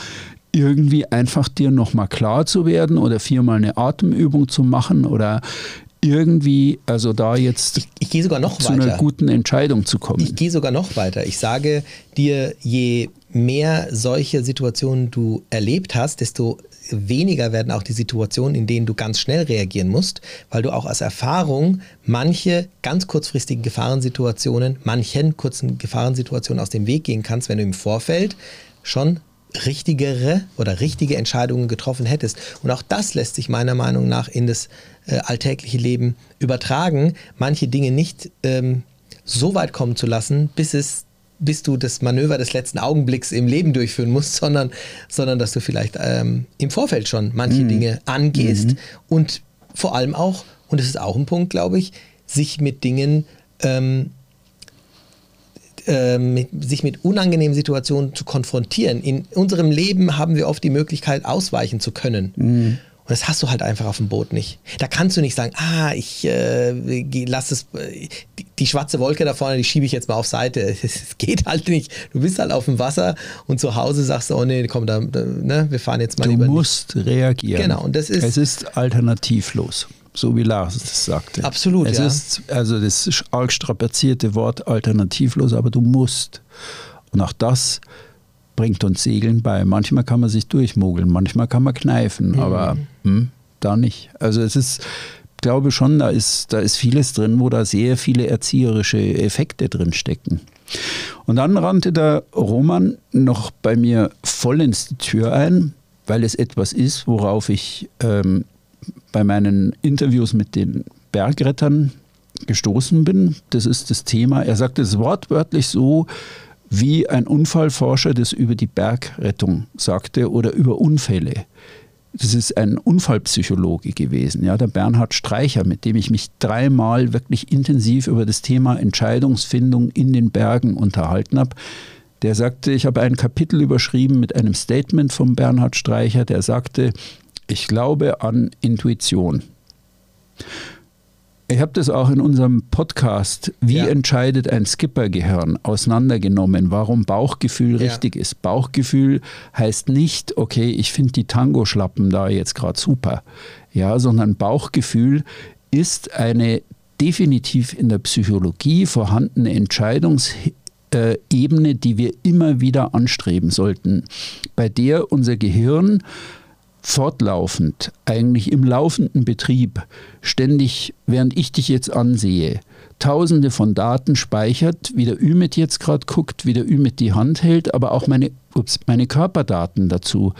irgendwie einfach dir nochmal klar zu werden oder viermal eine Atemübung zu machen oder irgendwie, also da jetzt ich, ich gehe sogar noch zu weiter. einer guten Entscheidung zu kommen. Ich gehe sogar noch weiter. Ich sage dir, je mehr solche Situationen du erlebt hast, desto weniger werden auch die Situationen, in denen du ganz schnell reagieren musst, weil du auch aus Erfahrung manche ganz kurzfristigen Gefahrensituationen, manchen kurzen Gefahrensituationen aus dem Weg gehen kannst, wenn du im Vorfeld schon richtigere oder richtige Entscheidungen getroffen hättest. Und auch das lässt sich meiner Meinung nach in das äh, alltägliche Leben übertragen, manche Dinge nicht ähm, so weit kommen zu lassen, bis es bis du das Manöver des letzten Augenblicks im Leben durchführen musst, sondern, sondern dass du vielleicht ähm, im Vorfeld schon manche mhm. Dinge angehst mhm. und vor allem auch, und das ist auch ein Punkt, glaube ich, sich mit Dingen, ähm, äh, mit, sich mit unangenehmen Situationen zu konfrontieren. In unserem Leben haben wir oft die Möglichkeit, ausweichen zu können. Mhm. Und das hast du halt einfach auf dem Boot nicht. Da kannst du nicht sagen, ah, ich äh, lass es, die, die, schwarze Wolke da vorne, die schiebe ich jetzt mal auf Seite. Es geht halt nicht. Du bist halt auf dem Wasser und zu Hause sagst du, oh nee, komm, da, da ne, wir fahren jetzt mal du lieber. Du musst nicht. reagieren. Genau, und das ist. Es ist alternativlos so wie Lars es sagte. Absolut. Es ja. ist also das arg strapazierte Wort alternativlos, aber du musst. Und auch das bringt uns Segeln bei. Manchmal kann man sich durchmogeln, manchmal kann man kneifen, mhm. aber hm, da nicht. Also es ist, ich glaube schon, da ist, da ist vieles drin, wo da sehr viele erzieherische Effekte drin stecken. Und dann rannte der Roman noch bei mir voll ins die Tür ein, weil es etwas ist, worauf ich ähm, bei meinen Interviews mit den Bergrettern gestoßen bin. Das ist das Thema. Er sagt es wortwörtlich so, wie ein Unfallforscher das über die Bergrettung sagte oder über Unfälle. Das ist ein Unfallpsychologe gewesen, ja, der Bernhard Streicher, mit dem ich mich dreimal wirklich intensiv über das Thema Entscheidungsfindung in den Bergen unterhalten habe. Der sagte, ich habe ein Kapitel überschrieben mit einem Statement von Bernhard Streicher, der sagte, ich glaube an Intuition. Ich habe das auch in unserem Podcast, wie ja. entscheidet ein Skippergehirn, auseinandergenommen, warum Bauchgefühl ja. richtig ist. Bauchgefühl heißt nicht, okay, ich finde die Tango-Schlappen da jetzt gerade super, ja, sondern Bauchgefühl ist eine definitiv in der Psychologie vorhandene Entscheidungsebene, die wir immer wieder anstreben sollten, bei der unser Gehirn fortlaufend, eigentlich im laufenden Betrieb, ständig, während ich dich jetzt ansehe, tausende von Daten speichert, wie der Ümit jetzt gerade guckt, wie der Ümit die Hand hält, aber auch meine, ups, meine Körperdaten dazu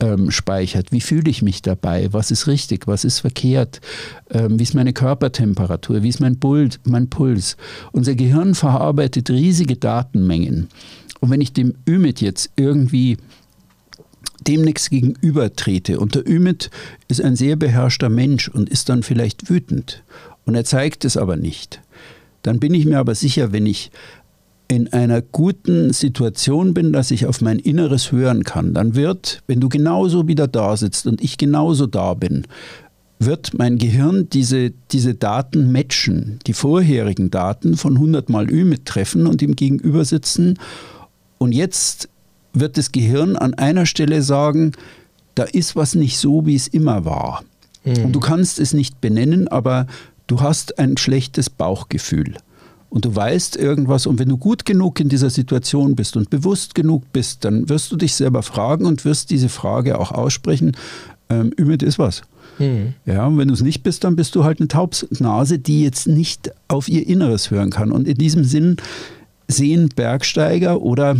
ähm, speichert. Wie fühle ich mich dabei? Was ist richtig? Was ist verkehrt? Ähm, wie ist meine Körpertemperatur? Wie ist mein, Puls, mein Puls? Unser Gehirn verarbeitet riesige Datenmengen. Und wenn ich dem Ümit jetzt irgendwie demnächst gegenüber trete und der Ümit ist ein sehr beherrschter Mensch und ist dann vielleicht wütend. Und er zeigt es aber nicht, dann bin ich mir aber sicher, wenn ich in einer guten Situation bin, dass ich auf mein Inneres hören kann, dann wird, wenn du genauso wieder da sitzt und ich genauso da bin, wird mein Gehirn diese, diese Daten matchen, die vorherigen Daten von 100 Mal Ümit treffen und ihm gegenüber sitzen. Und jetzt wird das Gehirn an einer Stelle sagen, da ist was nicht so, wie es immer war. Mhm. Und du kannst es nicht benennen, aber du hast ein schlechtes Bauchgefühl. Und du weißt irgendwas, und wenn du gut genug in dieser Situation bist und bewusst genug bist, dann wirst du dich selber fragen und wirst diese Frage auch aussprechen, ähm, Ümit ist was. Mhm. Ja, und wenn du es nicht bist, dann bist du halt eine Taubsnase, die jetzt nicht auf ihr Inneres hören kann. Und in diesem Sinn sehen Bergsteiger oder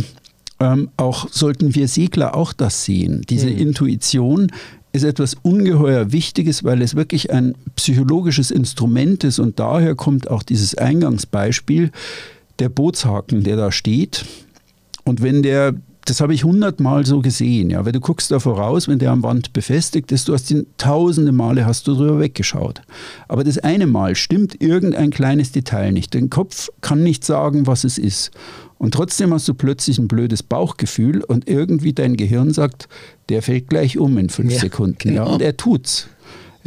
ähm, auch sollten wir Segler auch das sehen. Diese mhm. Intuition ist etwas ungeheuer Wichtiges, weil es wirklich ein psychologisches Instrument ist und daher kommt auch dieses Eingangsbeispiel, der Bootshaken, der da steht. Und wenn der das habe ich hundertmal so gesehen. Ja, weil du guckst da voraus, wenn der am Wand befestigt ist, du hast ihn tausende Male hast du drüber weggeschaut. Aber das eine Mal stimmt irgendein kleines Detail nicht. Dein Kopf kann nicht sagen, was es ist. Und trotzdem hast du plötzlich ein blödes Bauchgefühl und irgendwie dein Gehirn sagt, der fällt gleich um in fünf ja, Sekunden. Genau. Ja, und er tut's.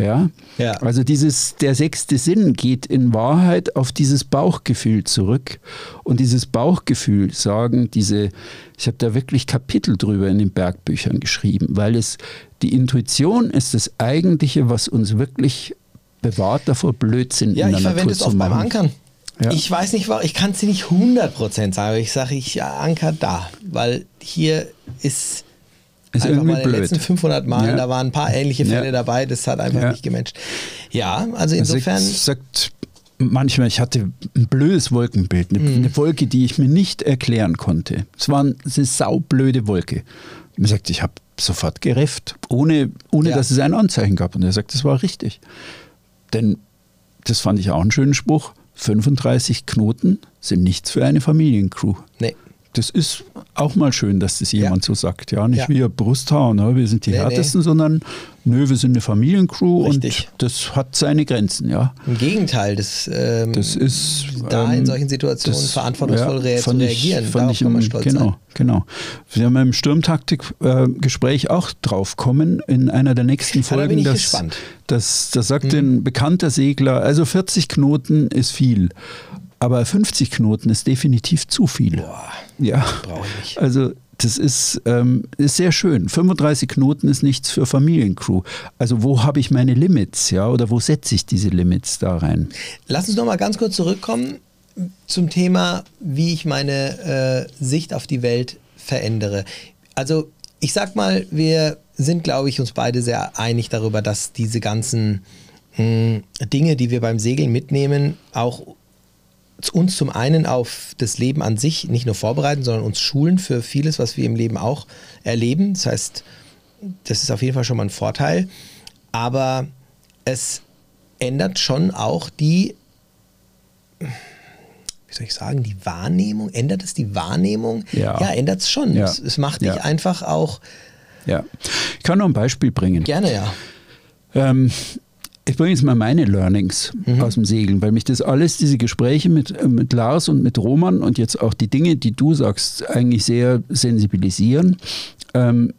Ja? ja? Also dieses, der sechste Sinn geht in Wahrheit auf dieses Bauchgefühl zurück. Und dieses Bauchgefühl sagen diese, ich habe da wirklich Kapitel drüber in den Bergbüchern geschrieben, weil es die Intuition ist das Eigentliche, was uns wirklich bewahrt davor, Blödsinn ja, in der Natur zu machen. Ja, ich verwende es oft beim Ankern. Ja. Ich weiß nicht, ich kann es dir nicht 100% sagen, aber ich sage, ich anker da, weil hier ist, ist einfach mal in den letzten 500 Mal, ja. da waren ein paar ähnliche Fälle ja. dabei, das hat einfach nicht gematcht. Ja, also insofern... Also sagt manchmal, ich hatte ein blödes Wolkenbild, eine, mhm. eine, Wolke, die ich mir nicht erklären konnte. Es war eine saublöde Wolke. Er sagt, ich habe sofort gerefft, ohne, ohne dass es ein Anzeichen gab. Und er sagt, das war richtig. Denn das fand ich auch einen schönen Spruch. 35 Knoten sind nichts für eine Familiencrew. Nee. Das ist auch mal schön, dass das jemand Ja. so sagt. Ja, nicht Ja. wir Brusthaar, ne? wir sind die Nee, härtesten, sondern nö, wir sind eine Familiencrew Richtig. und das hat seine Grenzen. Ja, Im Gegenteil, das, ähm, das ist da in ähm, solchen Situationen das- verantwortungsvoll rea- zu fand ich- reagieren. fand Darauf ich kann man im- stolz genau, sein. Genau. Wir haben im Sturmtaktik-Gespräch auch drauf kommen in einer der nächsten Ja, da Folgen. bin ich dass, gespannt. Hm. das sagt ein bekannter Segler, also 40 Knoten ist viel, aber 50 Knoten ist definitiv zu viel. Boah, Ja, brauche ich nicht. also das ist, ähm, ist sehr schön. 35 Knoten ist nichts für Familiencrew. Also wo habe ich meine Limits, ja, oder wo setze ich diese Limits da rein? Lass uns noch mal ganz kurz zurückkommen zum Thema, wie ich meine äh, Sicht auf die Welt verändere. Also ich sag mal, wir sind, glaube ich, uns beide sehr einig darüber, dass diese ganzen mh, Dinge, die wir beim Segeln mitnehmen, auch uns zum einen auf das Leben an sich nicht nur vorbereiten, sondern uns schulen für vieles, was wir im Leben auch erleben. Das heißt, das ist auf jeden Fall schon mal ein Vorteil. Aber es ändert schon auch die, wie soll ich sagen, die Wahrnehmung. Ändert es die Wahrnehmung? Ja. ändert es schon. Ja. Es, es macht dich Ja. einfach auch Ja. Ich kann noch ein Beispiel bringen. gerne, ja. Ähm, ich bringe jetzt mal meine Learnings aus dem Segeln, weil mich das alles, diese Gespräche mit, mit Lars und mit Roman und jetzt auch die Dinge, die du sagst, eigentlich sehr sensibilisieren. Ähm,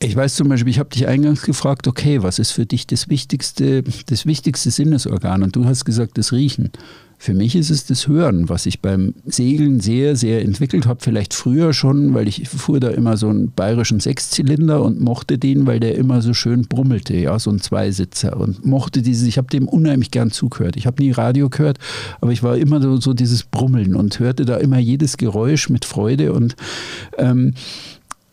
ich weiß zum Beispiel, ich habe dich eingangs gefragt, okay, was ist für dich das wichtigste, das wichtigste Sinnesorgan? Und du hast gesagt, das Riechen. Für mich ist es das Hören, was ich beim Segeln sehr, sehr entwickelt habe. Vielleicht früher schon, weil ich fuhr da immer so einen bayerischen Sechszylinder und mochte den, weil der immer so schön brummelte, ja, so ein Zweisitzer. Und mochte dieses, ich habe dem unheimlich gern zugehört. Ich habe nie Radio gehört, aber ich war immer so, so dieses Brummeln und hörte da immer jedes Geräusch mit Freude. Und ähm,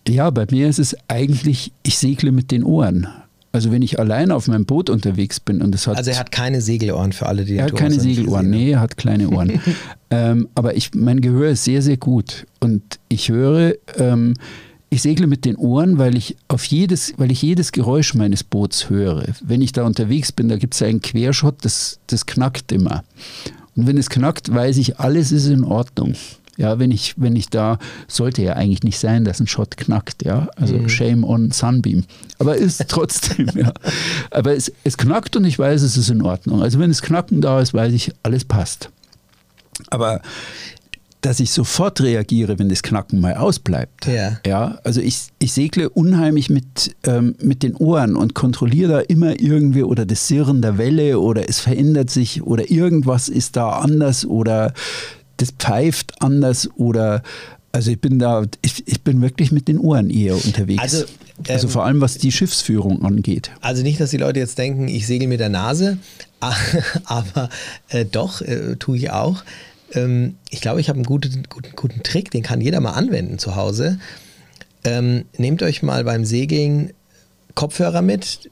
ja, bei mir ist es eigentlich, ich segle mit den Ohren. Also wenn ich allein auf meinem Boot unterwegs bin und es hat Also er hat keine Segelohren für alle, die er hat keine noch nicht Segelohren, nee, er hat kleine Ohren. ähm, aber ich, mein Gehör ist sehr, sehr gut. Und ich höre, ähm, ich segle mit den Ohren, weil ich auf jedes, weil ich jedes Geräusch meines Boots höre. Wenn ich da unterwegs bin, da gibt es einen Querschott, das, das knackt immer. Und wenn es knackt, weiß ich, alles ist in Ordnung. Ja, wenn ich, wenn ich da, sollte ja eigentlich nicht sein, dass ein Shot knackt, ja. Also shame on Sunbeam. Aber ist trotzdem, ja. Aber es, es knackt und ich weiß, es ist in Ordnung. Also wenn es Knacken da ist, weiß ich, alles passt. Aber dass ich sofort reagiere, wenn das Knacken mal ausbleibt. Ja. Ja, also ich, ich segle unheimlich mit, ähm, mit den Ohren und kontrolliere da immer irgendwie oder das Sirren der Welle oder es verändert sich oder irgendwas ist da anders oder das pfeift anders oder also ich bin da, ich, ich bin wirklich mit den Ohren eher unterwegs. Also, also ähm, vor allem was die Schiffsführung angeht. Also nicht, dass die Leute jetzt denken, ich segel mit der Nase, aber äh, doch, äh, tue ich auch. Ähm, ich glaube, ich habe einen guten, guten, guten Trick, den kann jeder mal anwenden zu Hause. Ähm, nehmt euch mal beim Segeln Kopfhörer mit,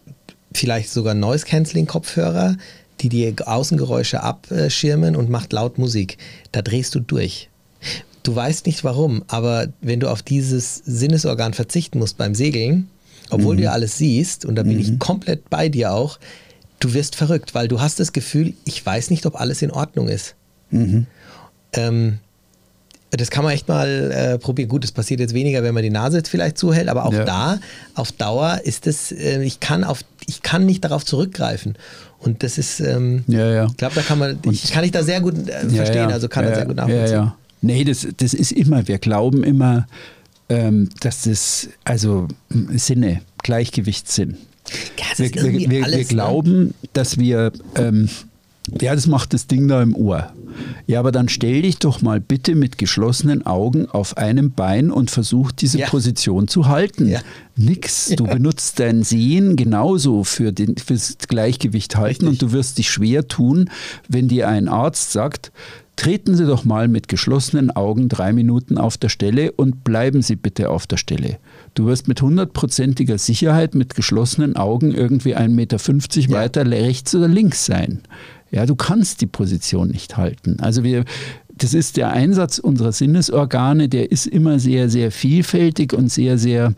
vielleicht sogar Noise-Canceling-Kopfhörer, die die Außengeräusche abschirmen und macht laut Musik. Da drehst du durch. Du weißt nicht warum, aber wenn du auf dieses Sinnesorgan verzichten musst beim Segeln, obwohl du ja alles siehst, und da bin ich komplett bei dir auch, du wirst verrückt, weil du hast das Gefühl, ich weiß nicht, ob alles in Ordnung ist. Ähm, das kann man echt mal äh, probieren. Gut, das passiert jetzt weniger, wenn man die Nase jetzt vielleicht zuhält, aber auch Ja. da, auf Dauer ist es, äh, ich, kann auf, ich kann nicht darauf zurückgreifen. Und das ist, ähm, Ja, ja. ich glaube, da kann man, ich kann ich da sehr gut äh, verstehen, also kann ja, er sehr gut nachvollziehen. Ja, ja. Nee, das, das ist immer, wir glauben immer, ähm, dass das, also Sinne, Gleichgewichtssinn. Das Wir, wir, wir, alles, wir ne? glauben, dass wir, ähm, ja, das macht das Ding da im Ohr. Ja, aber dann stell dich doch mal bitte mit geschlossenen Augen auf einem Bein und versuch diese Ja. Position zu halten. Ja. Nix. Du benutzt dein Sehen genauso für den, fürs Gleichgewicht halten Richtig. und du wirst dich schwer tun, wenn dir ein Arzt sagt, treten Sie doch mal mit geschlossenen Augen drei Minuten auf der Stelle und bleiben Sie bitte auf der Stelle. Du wirst mit hundertprozentiger Sicherheit mit geschlossenen Augen irgendwie 1,50 Meter Ja. weiter rechts oder links sein. Ja, du kannst die Position nicht halten. Also wir, das ist der Einsatz unserer Sinnesorgane, der ist immer sehr, sehr vielfältig und sehr, sehr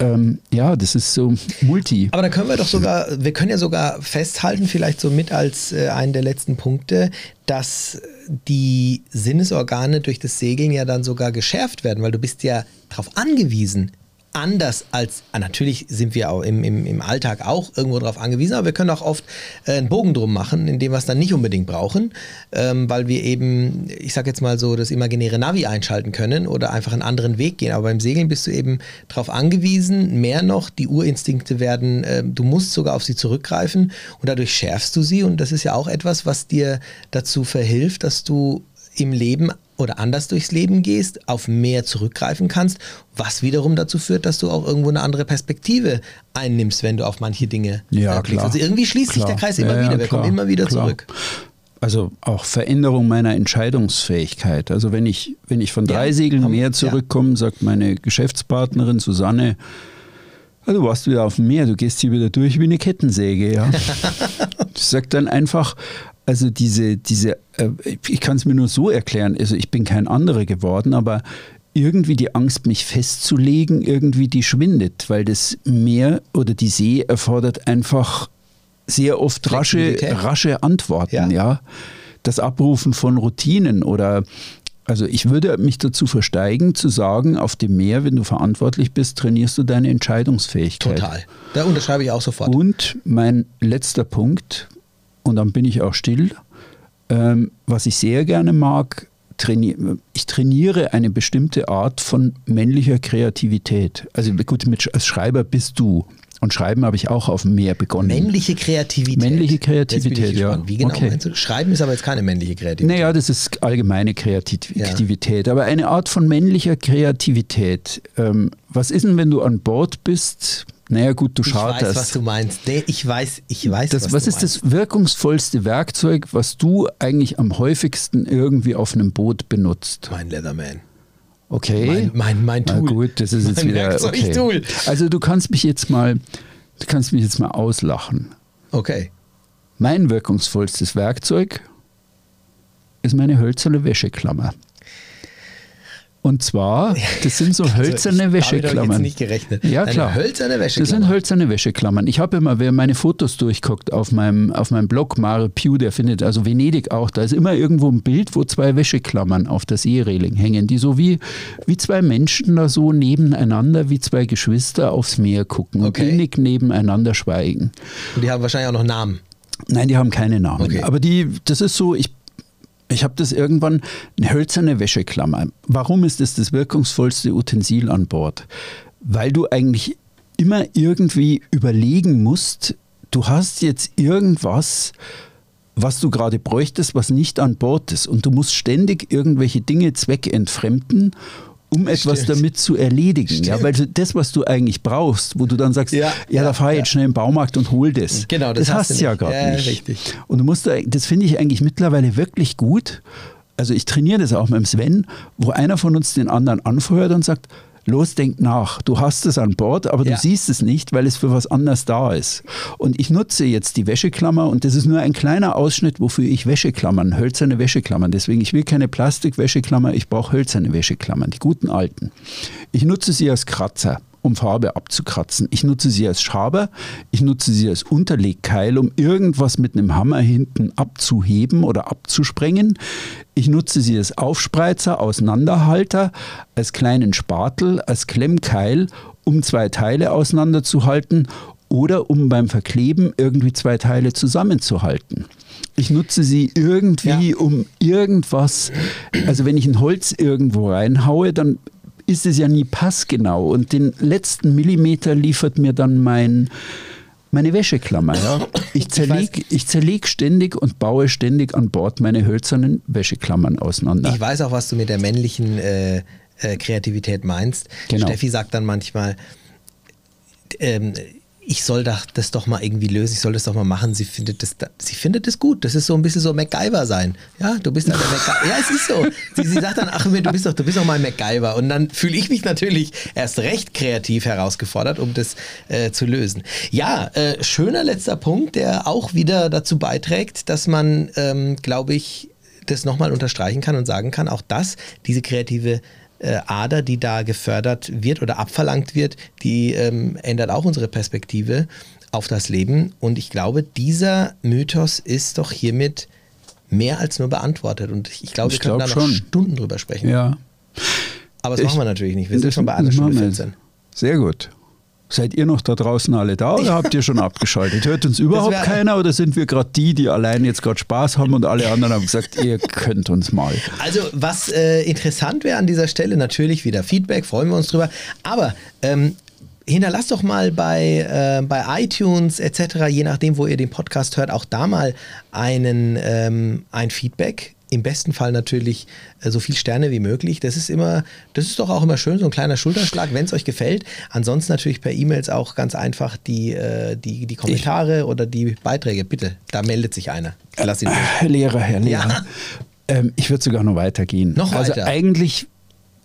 ähm, ja, das ist so multi. Aber da können wir doch sogar, wir können ja sogar festhalten, vielleicht so mit als äh, einen der letzten Punkte, dass die Sinnesorgane durch das Segeln ja dann sogar geschärft werden, weil du bist ja darauf angewiesen, anders als, ah, natürlich sind wir auch im, im, im Alltag auch irgendwo darauf angewiesen, aber wir können auch oft äh, einen Bogen drum machen, indem wir es dann nicht unbedingt brauchen, ähm, weil wir eben, ich sag jetzt mal so, das imaginäre Navi einschalten können oder einfach einen anderen Weg gehen. Aber beim Segeln bist du eben darauf angewiesen, mehr noch, die Urinstinkte werden, äh, du musst sogar auf sie zurückgreifen und dadurch schärfst du sie und das ist ja auch etwas, was dir dazu verhilft, dass du im Leben oder anders durchs Leben gehst, auf mehr zurückgreifen kannst, was wiederum dazu führt, dass du auch irgendwo eine andere Perspektive einnimmst, wenn du auf manche Dinge ja, äh, blickst. klar. Also irgendwie schließt Klar. sich der Kreis immer Ja, ja, wieder, wir klar, kommen immer wieder klar. zurück. Also auch Veränderung meiner Entscheidungsfähigkeit. Also wenn ich, wenn ich von Ja, drei Segeln haben- mehr zurückkomme, sagt meine Geschäftspartnerin Susanne, "Ah, du warst wieder auf dem Meer, du gehst hier wieder durch wie eine Kettensäge. Ja? ich sage dann einfach, also diese, diese äh, ich kann es mir nur so erklären, also ich bin kein anderer geworden, aber irgendwie die Angst, mich festzulegen, irgendwie die schwindet, weil das Meer oder die See erfordert einfach sehr oft rasche, rasche Antworten, Ja. ja. Das Abrufen von Routinen oder also ich würde mich dazu versteigen, zu sagen, auf dem Meer, wenn du verantwortlich bist, trainierst du deine Entscheidungsfähigkeit. Total. Da unterschreibe ich auch sofort. Und mein letzter Punkt, und dann bin ich auch still, ähm, was ich sehr gerne mag, traini ich trainiere eine bestimmte Art von männlicher Kreativität. Also gut, mit, als Schreiber bist du. Und Schreiben habe ich auch auf dem Meer begonnen. Männliche Kreativität. Männliche Kreativität, ja. gespannt. Wie genau Okay. meinst du? Schreiben ist aber jetzt keine männliche Kreativität. Naja, das ist allgemeine Kreativ- Ja. Kreativität, aber eine Art von männlicher Kreativität. Ähm, was ist denn, wenn du an Bord bist? Naja, gut, du ich charterst. weiß, was du meinst. Nee, ich weiß, ich weiß, das, was, was ist meinst. das wirkungsvollste Werkzeug, was du eigentlich am häufigsten irgendwie auf einem Boot benutzt? Mein Leatherman. Okay. Mein, mein, mein Na Tool. gut, das ist jetzt mein wieder okay. Werkzeugtool. Also du kannst mich jetzt mal, du kannst mich jetzt mal auslachen. Okay. Mein wirkungsvollstes Werkzeug ist meine hölzerne Wäscheklammer. Und zwar, das sind so hölzerne Also habe ich Wäscheklammern. jetzt nicht gerechnet. Ja, Eine klar. hölzerne Das sind hölzerne Wäscheklammern. Ich habe immer, wer meine Fotos durchguckt auf meinem, auf meinem Blog, Mare Pew, der findet, also Venedig auch, da ist immer irgendwo ein Bild, wo zwei Wäscheklammern auf der Seereling hängen, die so wie, wie zwei Menschen da so nebeneinander, wie zwei Geschwister aufs Meer gucken Okay. und innig nebeneinander schweigen. Und die haben wahrscheinlich auch noch Namen. Nein, die haben keine Namen. Okay. Aber die, das ist so, ich, ich habe das irgendwann, eine hölzerne Wäscheklammer. Warum ist das das wirkungsvollste Utensil an Bord? Weil du eigentlich immer irgendwie überlegen musst, du hast jetzt irgendwas, was du gerade bräuchtest, was nicht an Bord ist. Und du musst ständig irgendwelche Dinge zweckentfremden, um etwas Stimmt. damit zu erledigen. Ja, Stimmt. weil du das, was du eigentlich brauchst, wo du dann sagst, Ja, ja, ja, da fahre ich ja. jetzt schnell im Baumarkt und hol das. Genau, das das hast hast du ja nicht. gerade Ja, nicht. richtig. Und du musst da, das finde ich eigentlich mittlerweile wirklich gut. Also ich trainiere das auch mit dem Sven, wo einer von uns den anderen anfeuert und sagt, los, denk nach. Du hast es an Bord, aber Ja. du siehst es nicht, weil es für was anderes da ist. Und ich nutze jetzt die Wäscheklammer und das ist nur ein kleiner Ausschnitt, wofür ich Wäscheklammern, hölzerne Wäscheklammern. Deswegen, ich will keine Plastikwäscheklammer, ich brauche hölzerne Wäscheklammern, die guten alten. Ich nutze sie als Kratzer um Farbe abzukratzen. Ich nutze sie als Schaber, ich nutze sie als Unterlegkeil, um irgendwas mit einem Hammer hinten abzuheben oder abzusprengen. Ich nutze sie als Aufspreizer, Auseinanderhalter, als kleinen Spatel, als Klemmkeil, um zwei Teile auseinanderzuhalten oder um beim Verkleben irgendwie zwei Teile zusammenzuhalten. Ich nutze sie irgendwie, Ja. um irgendwas, also wenn ich ein Holz irgendwo reinhaue, dann ist es ja nie passgenau und den letzten Millimeter liefert mir dann mein, meine Wäscheklammer. Ja. Ich zerleg, ich zerleg ständig und baue ständig an Bord meine hölzernen Wäscheklammern auseinander. Ich weiß auch, was du mit der männlichen äh, äh, Kreativität meinst. Genau. Steffi sagt dann manchmal, ähm, ich soll das doch mal irgendwie lösen, ich soll das doch mal machen. Sie findet das, da- sie findet das gut. Das ist so ein bisschen so MacGyver sein. Ja, du bist halt der MacGyver. Ja, es ist so. Sie, sie sagt dann, ach, du bist doch, du bist doch mal MacGyver. Und dann fühle ich mich natürlich erst recht kreativ herausgefordert, um das äh, zu lösen. Ja, äh, schöner letzter Punkt, der auch wieder dazu beiträgt, dass man, ähm, glaube ich, das nochmal unterstreichen kann und sagen kann, auch das, diese kreative äh, Ader, die da gefördert wird oder abverlangt wird, die ähm, ändert auch unsere Perspektive auf das Leben. Und ich glaube, dieser Mythos ist doch hiermit mehr als nur beantwortet. Und ich, ich glaube, Ich wir können glaub da noch schon. Stunden drüber sprechen. Ja. Aber das Ich- machen wir natürlich nicht. Wir sind schon bei einer Stunde machen wir 14. Sehr gut. Seid ihr noch da draußen alle da oder habt ihr schon abgeschaltet? Hört uns überhaupt wär- keiner oder sind wir gerade die, die allein jetzt gerade Spaß haben und alle anderen haben gesagt, ihr könnt uns mal? Also, was äh, interessant wäre an dieser Stelle, natürlich wieder Feedback, freuen wir uns drüber. Aber ähm, hinterlasst doch mal bei, äh, bei iTunes etc., je nachdem, wo ihr den Podcast hört, auch da mal einen, ähm, ein Feedback. Im besten Fall natürlich äh, so viel Sterne wie möglich. Das ist immer, das ist doch auch immer schön, so ein kleiner Schulterschlag, wenn es euch gefällt. Ansonsten natürlich per E-Mails auch ganz einfach die, äh, die, die Kommentare oder die Beiträge. Bitte, da meldet sich einer. Lass ihn durch. Herr Lehrer, Herr Lehrer. Ja. Ähm, ich würde sogar noch weitergehen. Noch also weiter? eigentlich,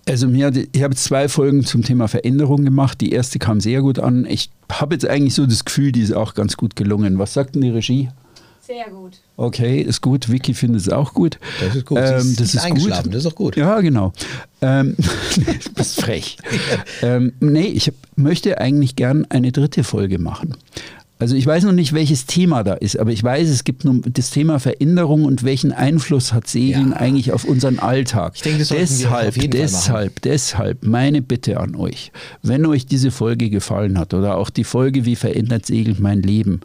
also mir, ich habe jetzt zwei Folgen zum Thema Veränderung gemacht. Die erste kam sehr gut an. Ich habe jetzt eigentlich so das Gefühl, die ist auch ganz gut gelungen. Was sagt denn die Regie? Sehr gut. Okay, ist gut. Vicky findet es auch gut. Das ist gut. Ähm, das ist ist eingeschlafen. gut. Das ist auch gut. Ja, genau. Ähm, du bist frech. ähm, nee, ich hab, möchte eigentlich gern eine dritte Folge machen. Also ich weiß noch nicht, welches Thema da ist, aber ich weiß, es gibt nur das Thema Veränderung und welchen Einfluss hat Segeln Ja. eigentlich auf unseren Alltag. Ich denke, das wir deshalb, auf jeden Fall machen. deshalb, deshalb meine Bitte an euch, wenn euch diese Folge gefallen hat oder auch die Folge Wie verändert Segeln mein Leben,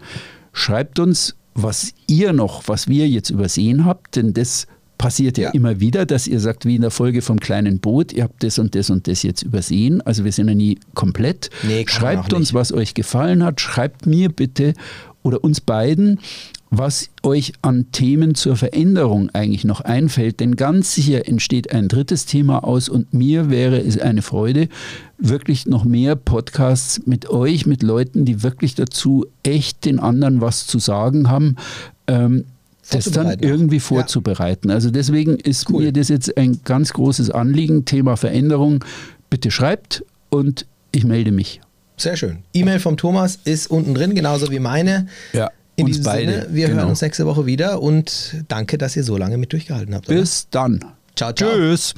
schreibt uns, was ihr noch, was wir jetzt übersehen habt, denn das passiert ja, Ja. immer wieder, dass ihr sagt, wie in der Folge vom kleinen Boot, ihr habt das und das und das jetzt übersehen. Also wir sind ja nie komplett. Nee, schreibt uns, was euch gefallen hat. Schreibt mir bitte oder uns beiden, was euch an Themen zur Veränderung eigentlich noch einfällt. Denn ganz sicher entsteht ein drittes Thema aus und mir wäre es eine Freude, wirklich noch mehr Podcasts mit euch, mit Leuten, die wirklich dazu echt den anderen was zu sagen haben. Ähm, das dann Vorzubereiten irgendwie Ja. vorzubereiten. Also deswegen ist Cool. mir das jetzt ein ganz großes Anliegen, Thema Veränderung. Bitte schreibt und ich melde mich. Sehr schön. E-Mail vom Thomas ist unten drin, genauso wie meine. Ja, In uns beide. Sinne, wir Genau. hören uns nächste Woche wieder und danke, dass ihr so lange mit durchgehalten habt. oder? Bis dann. Ciao, ciao. Tschüss.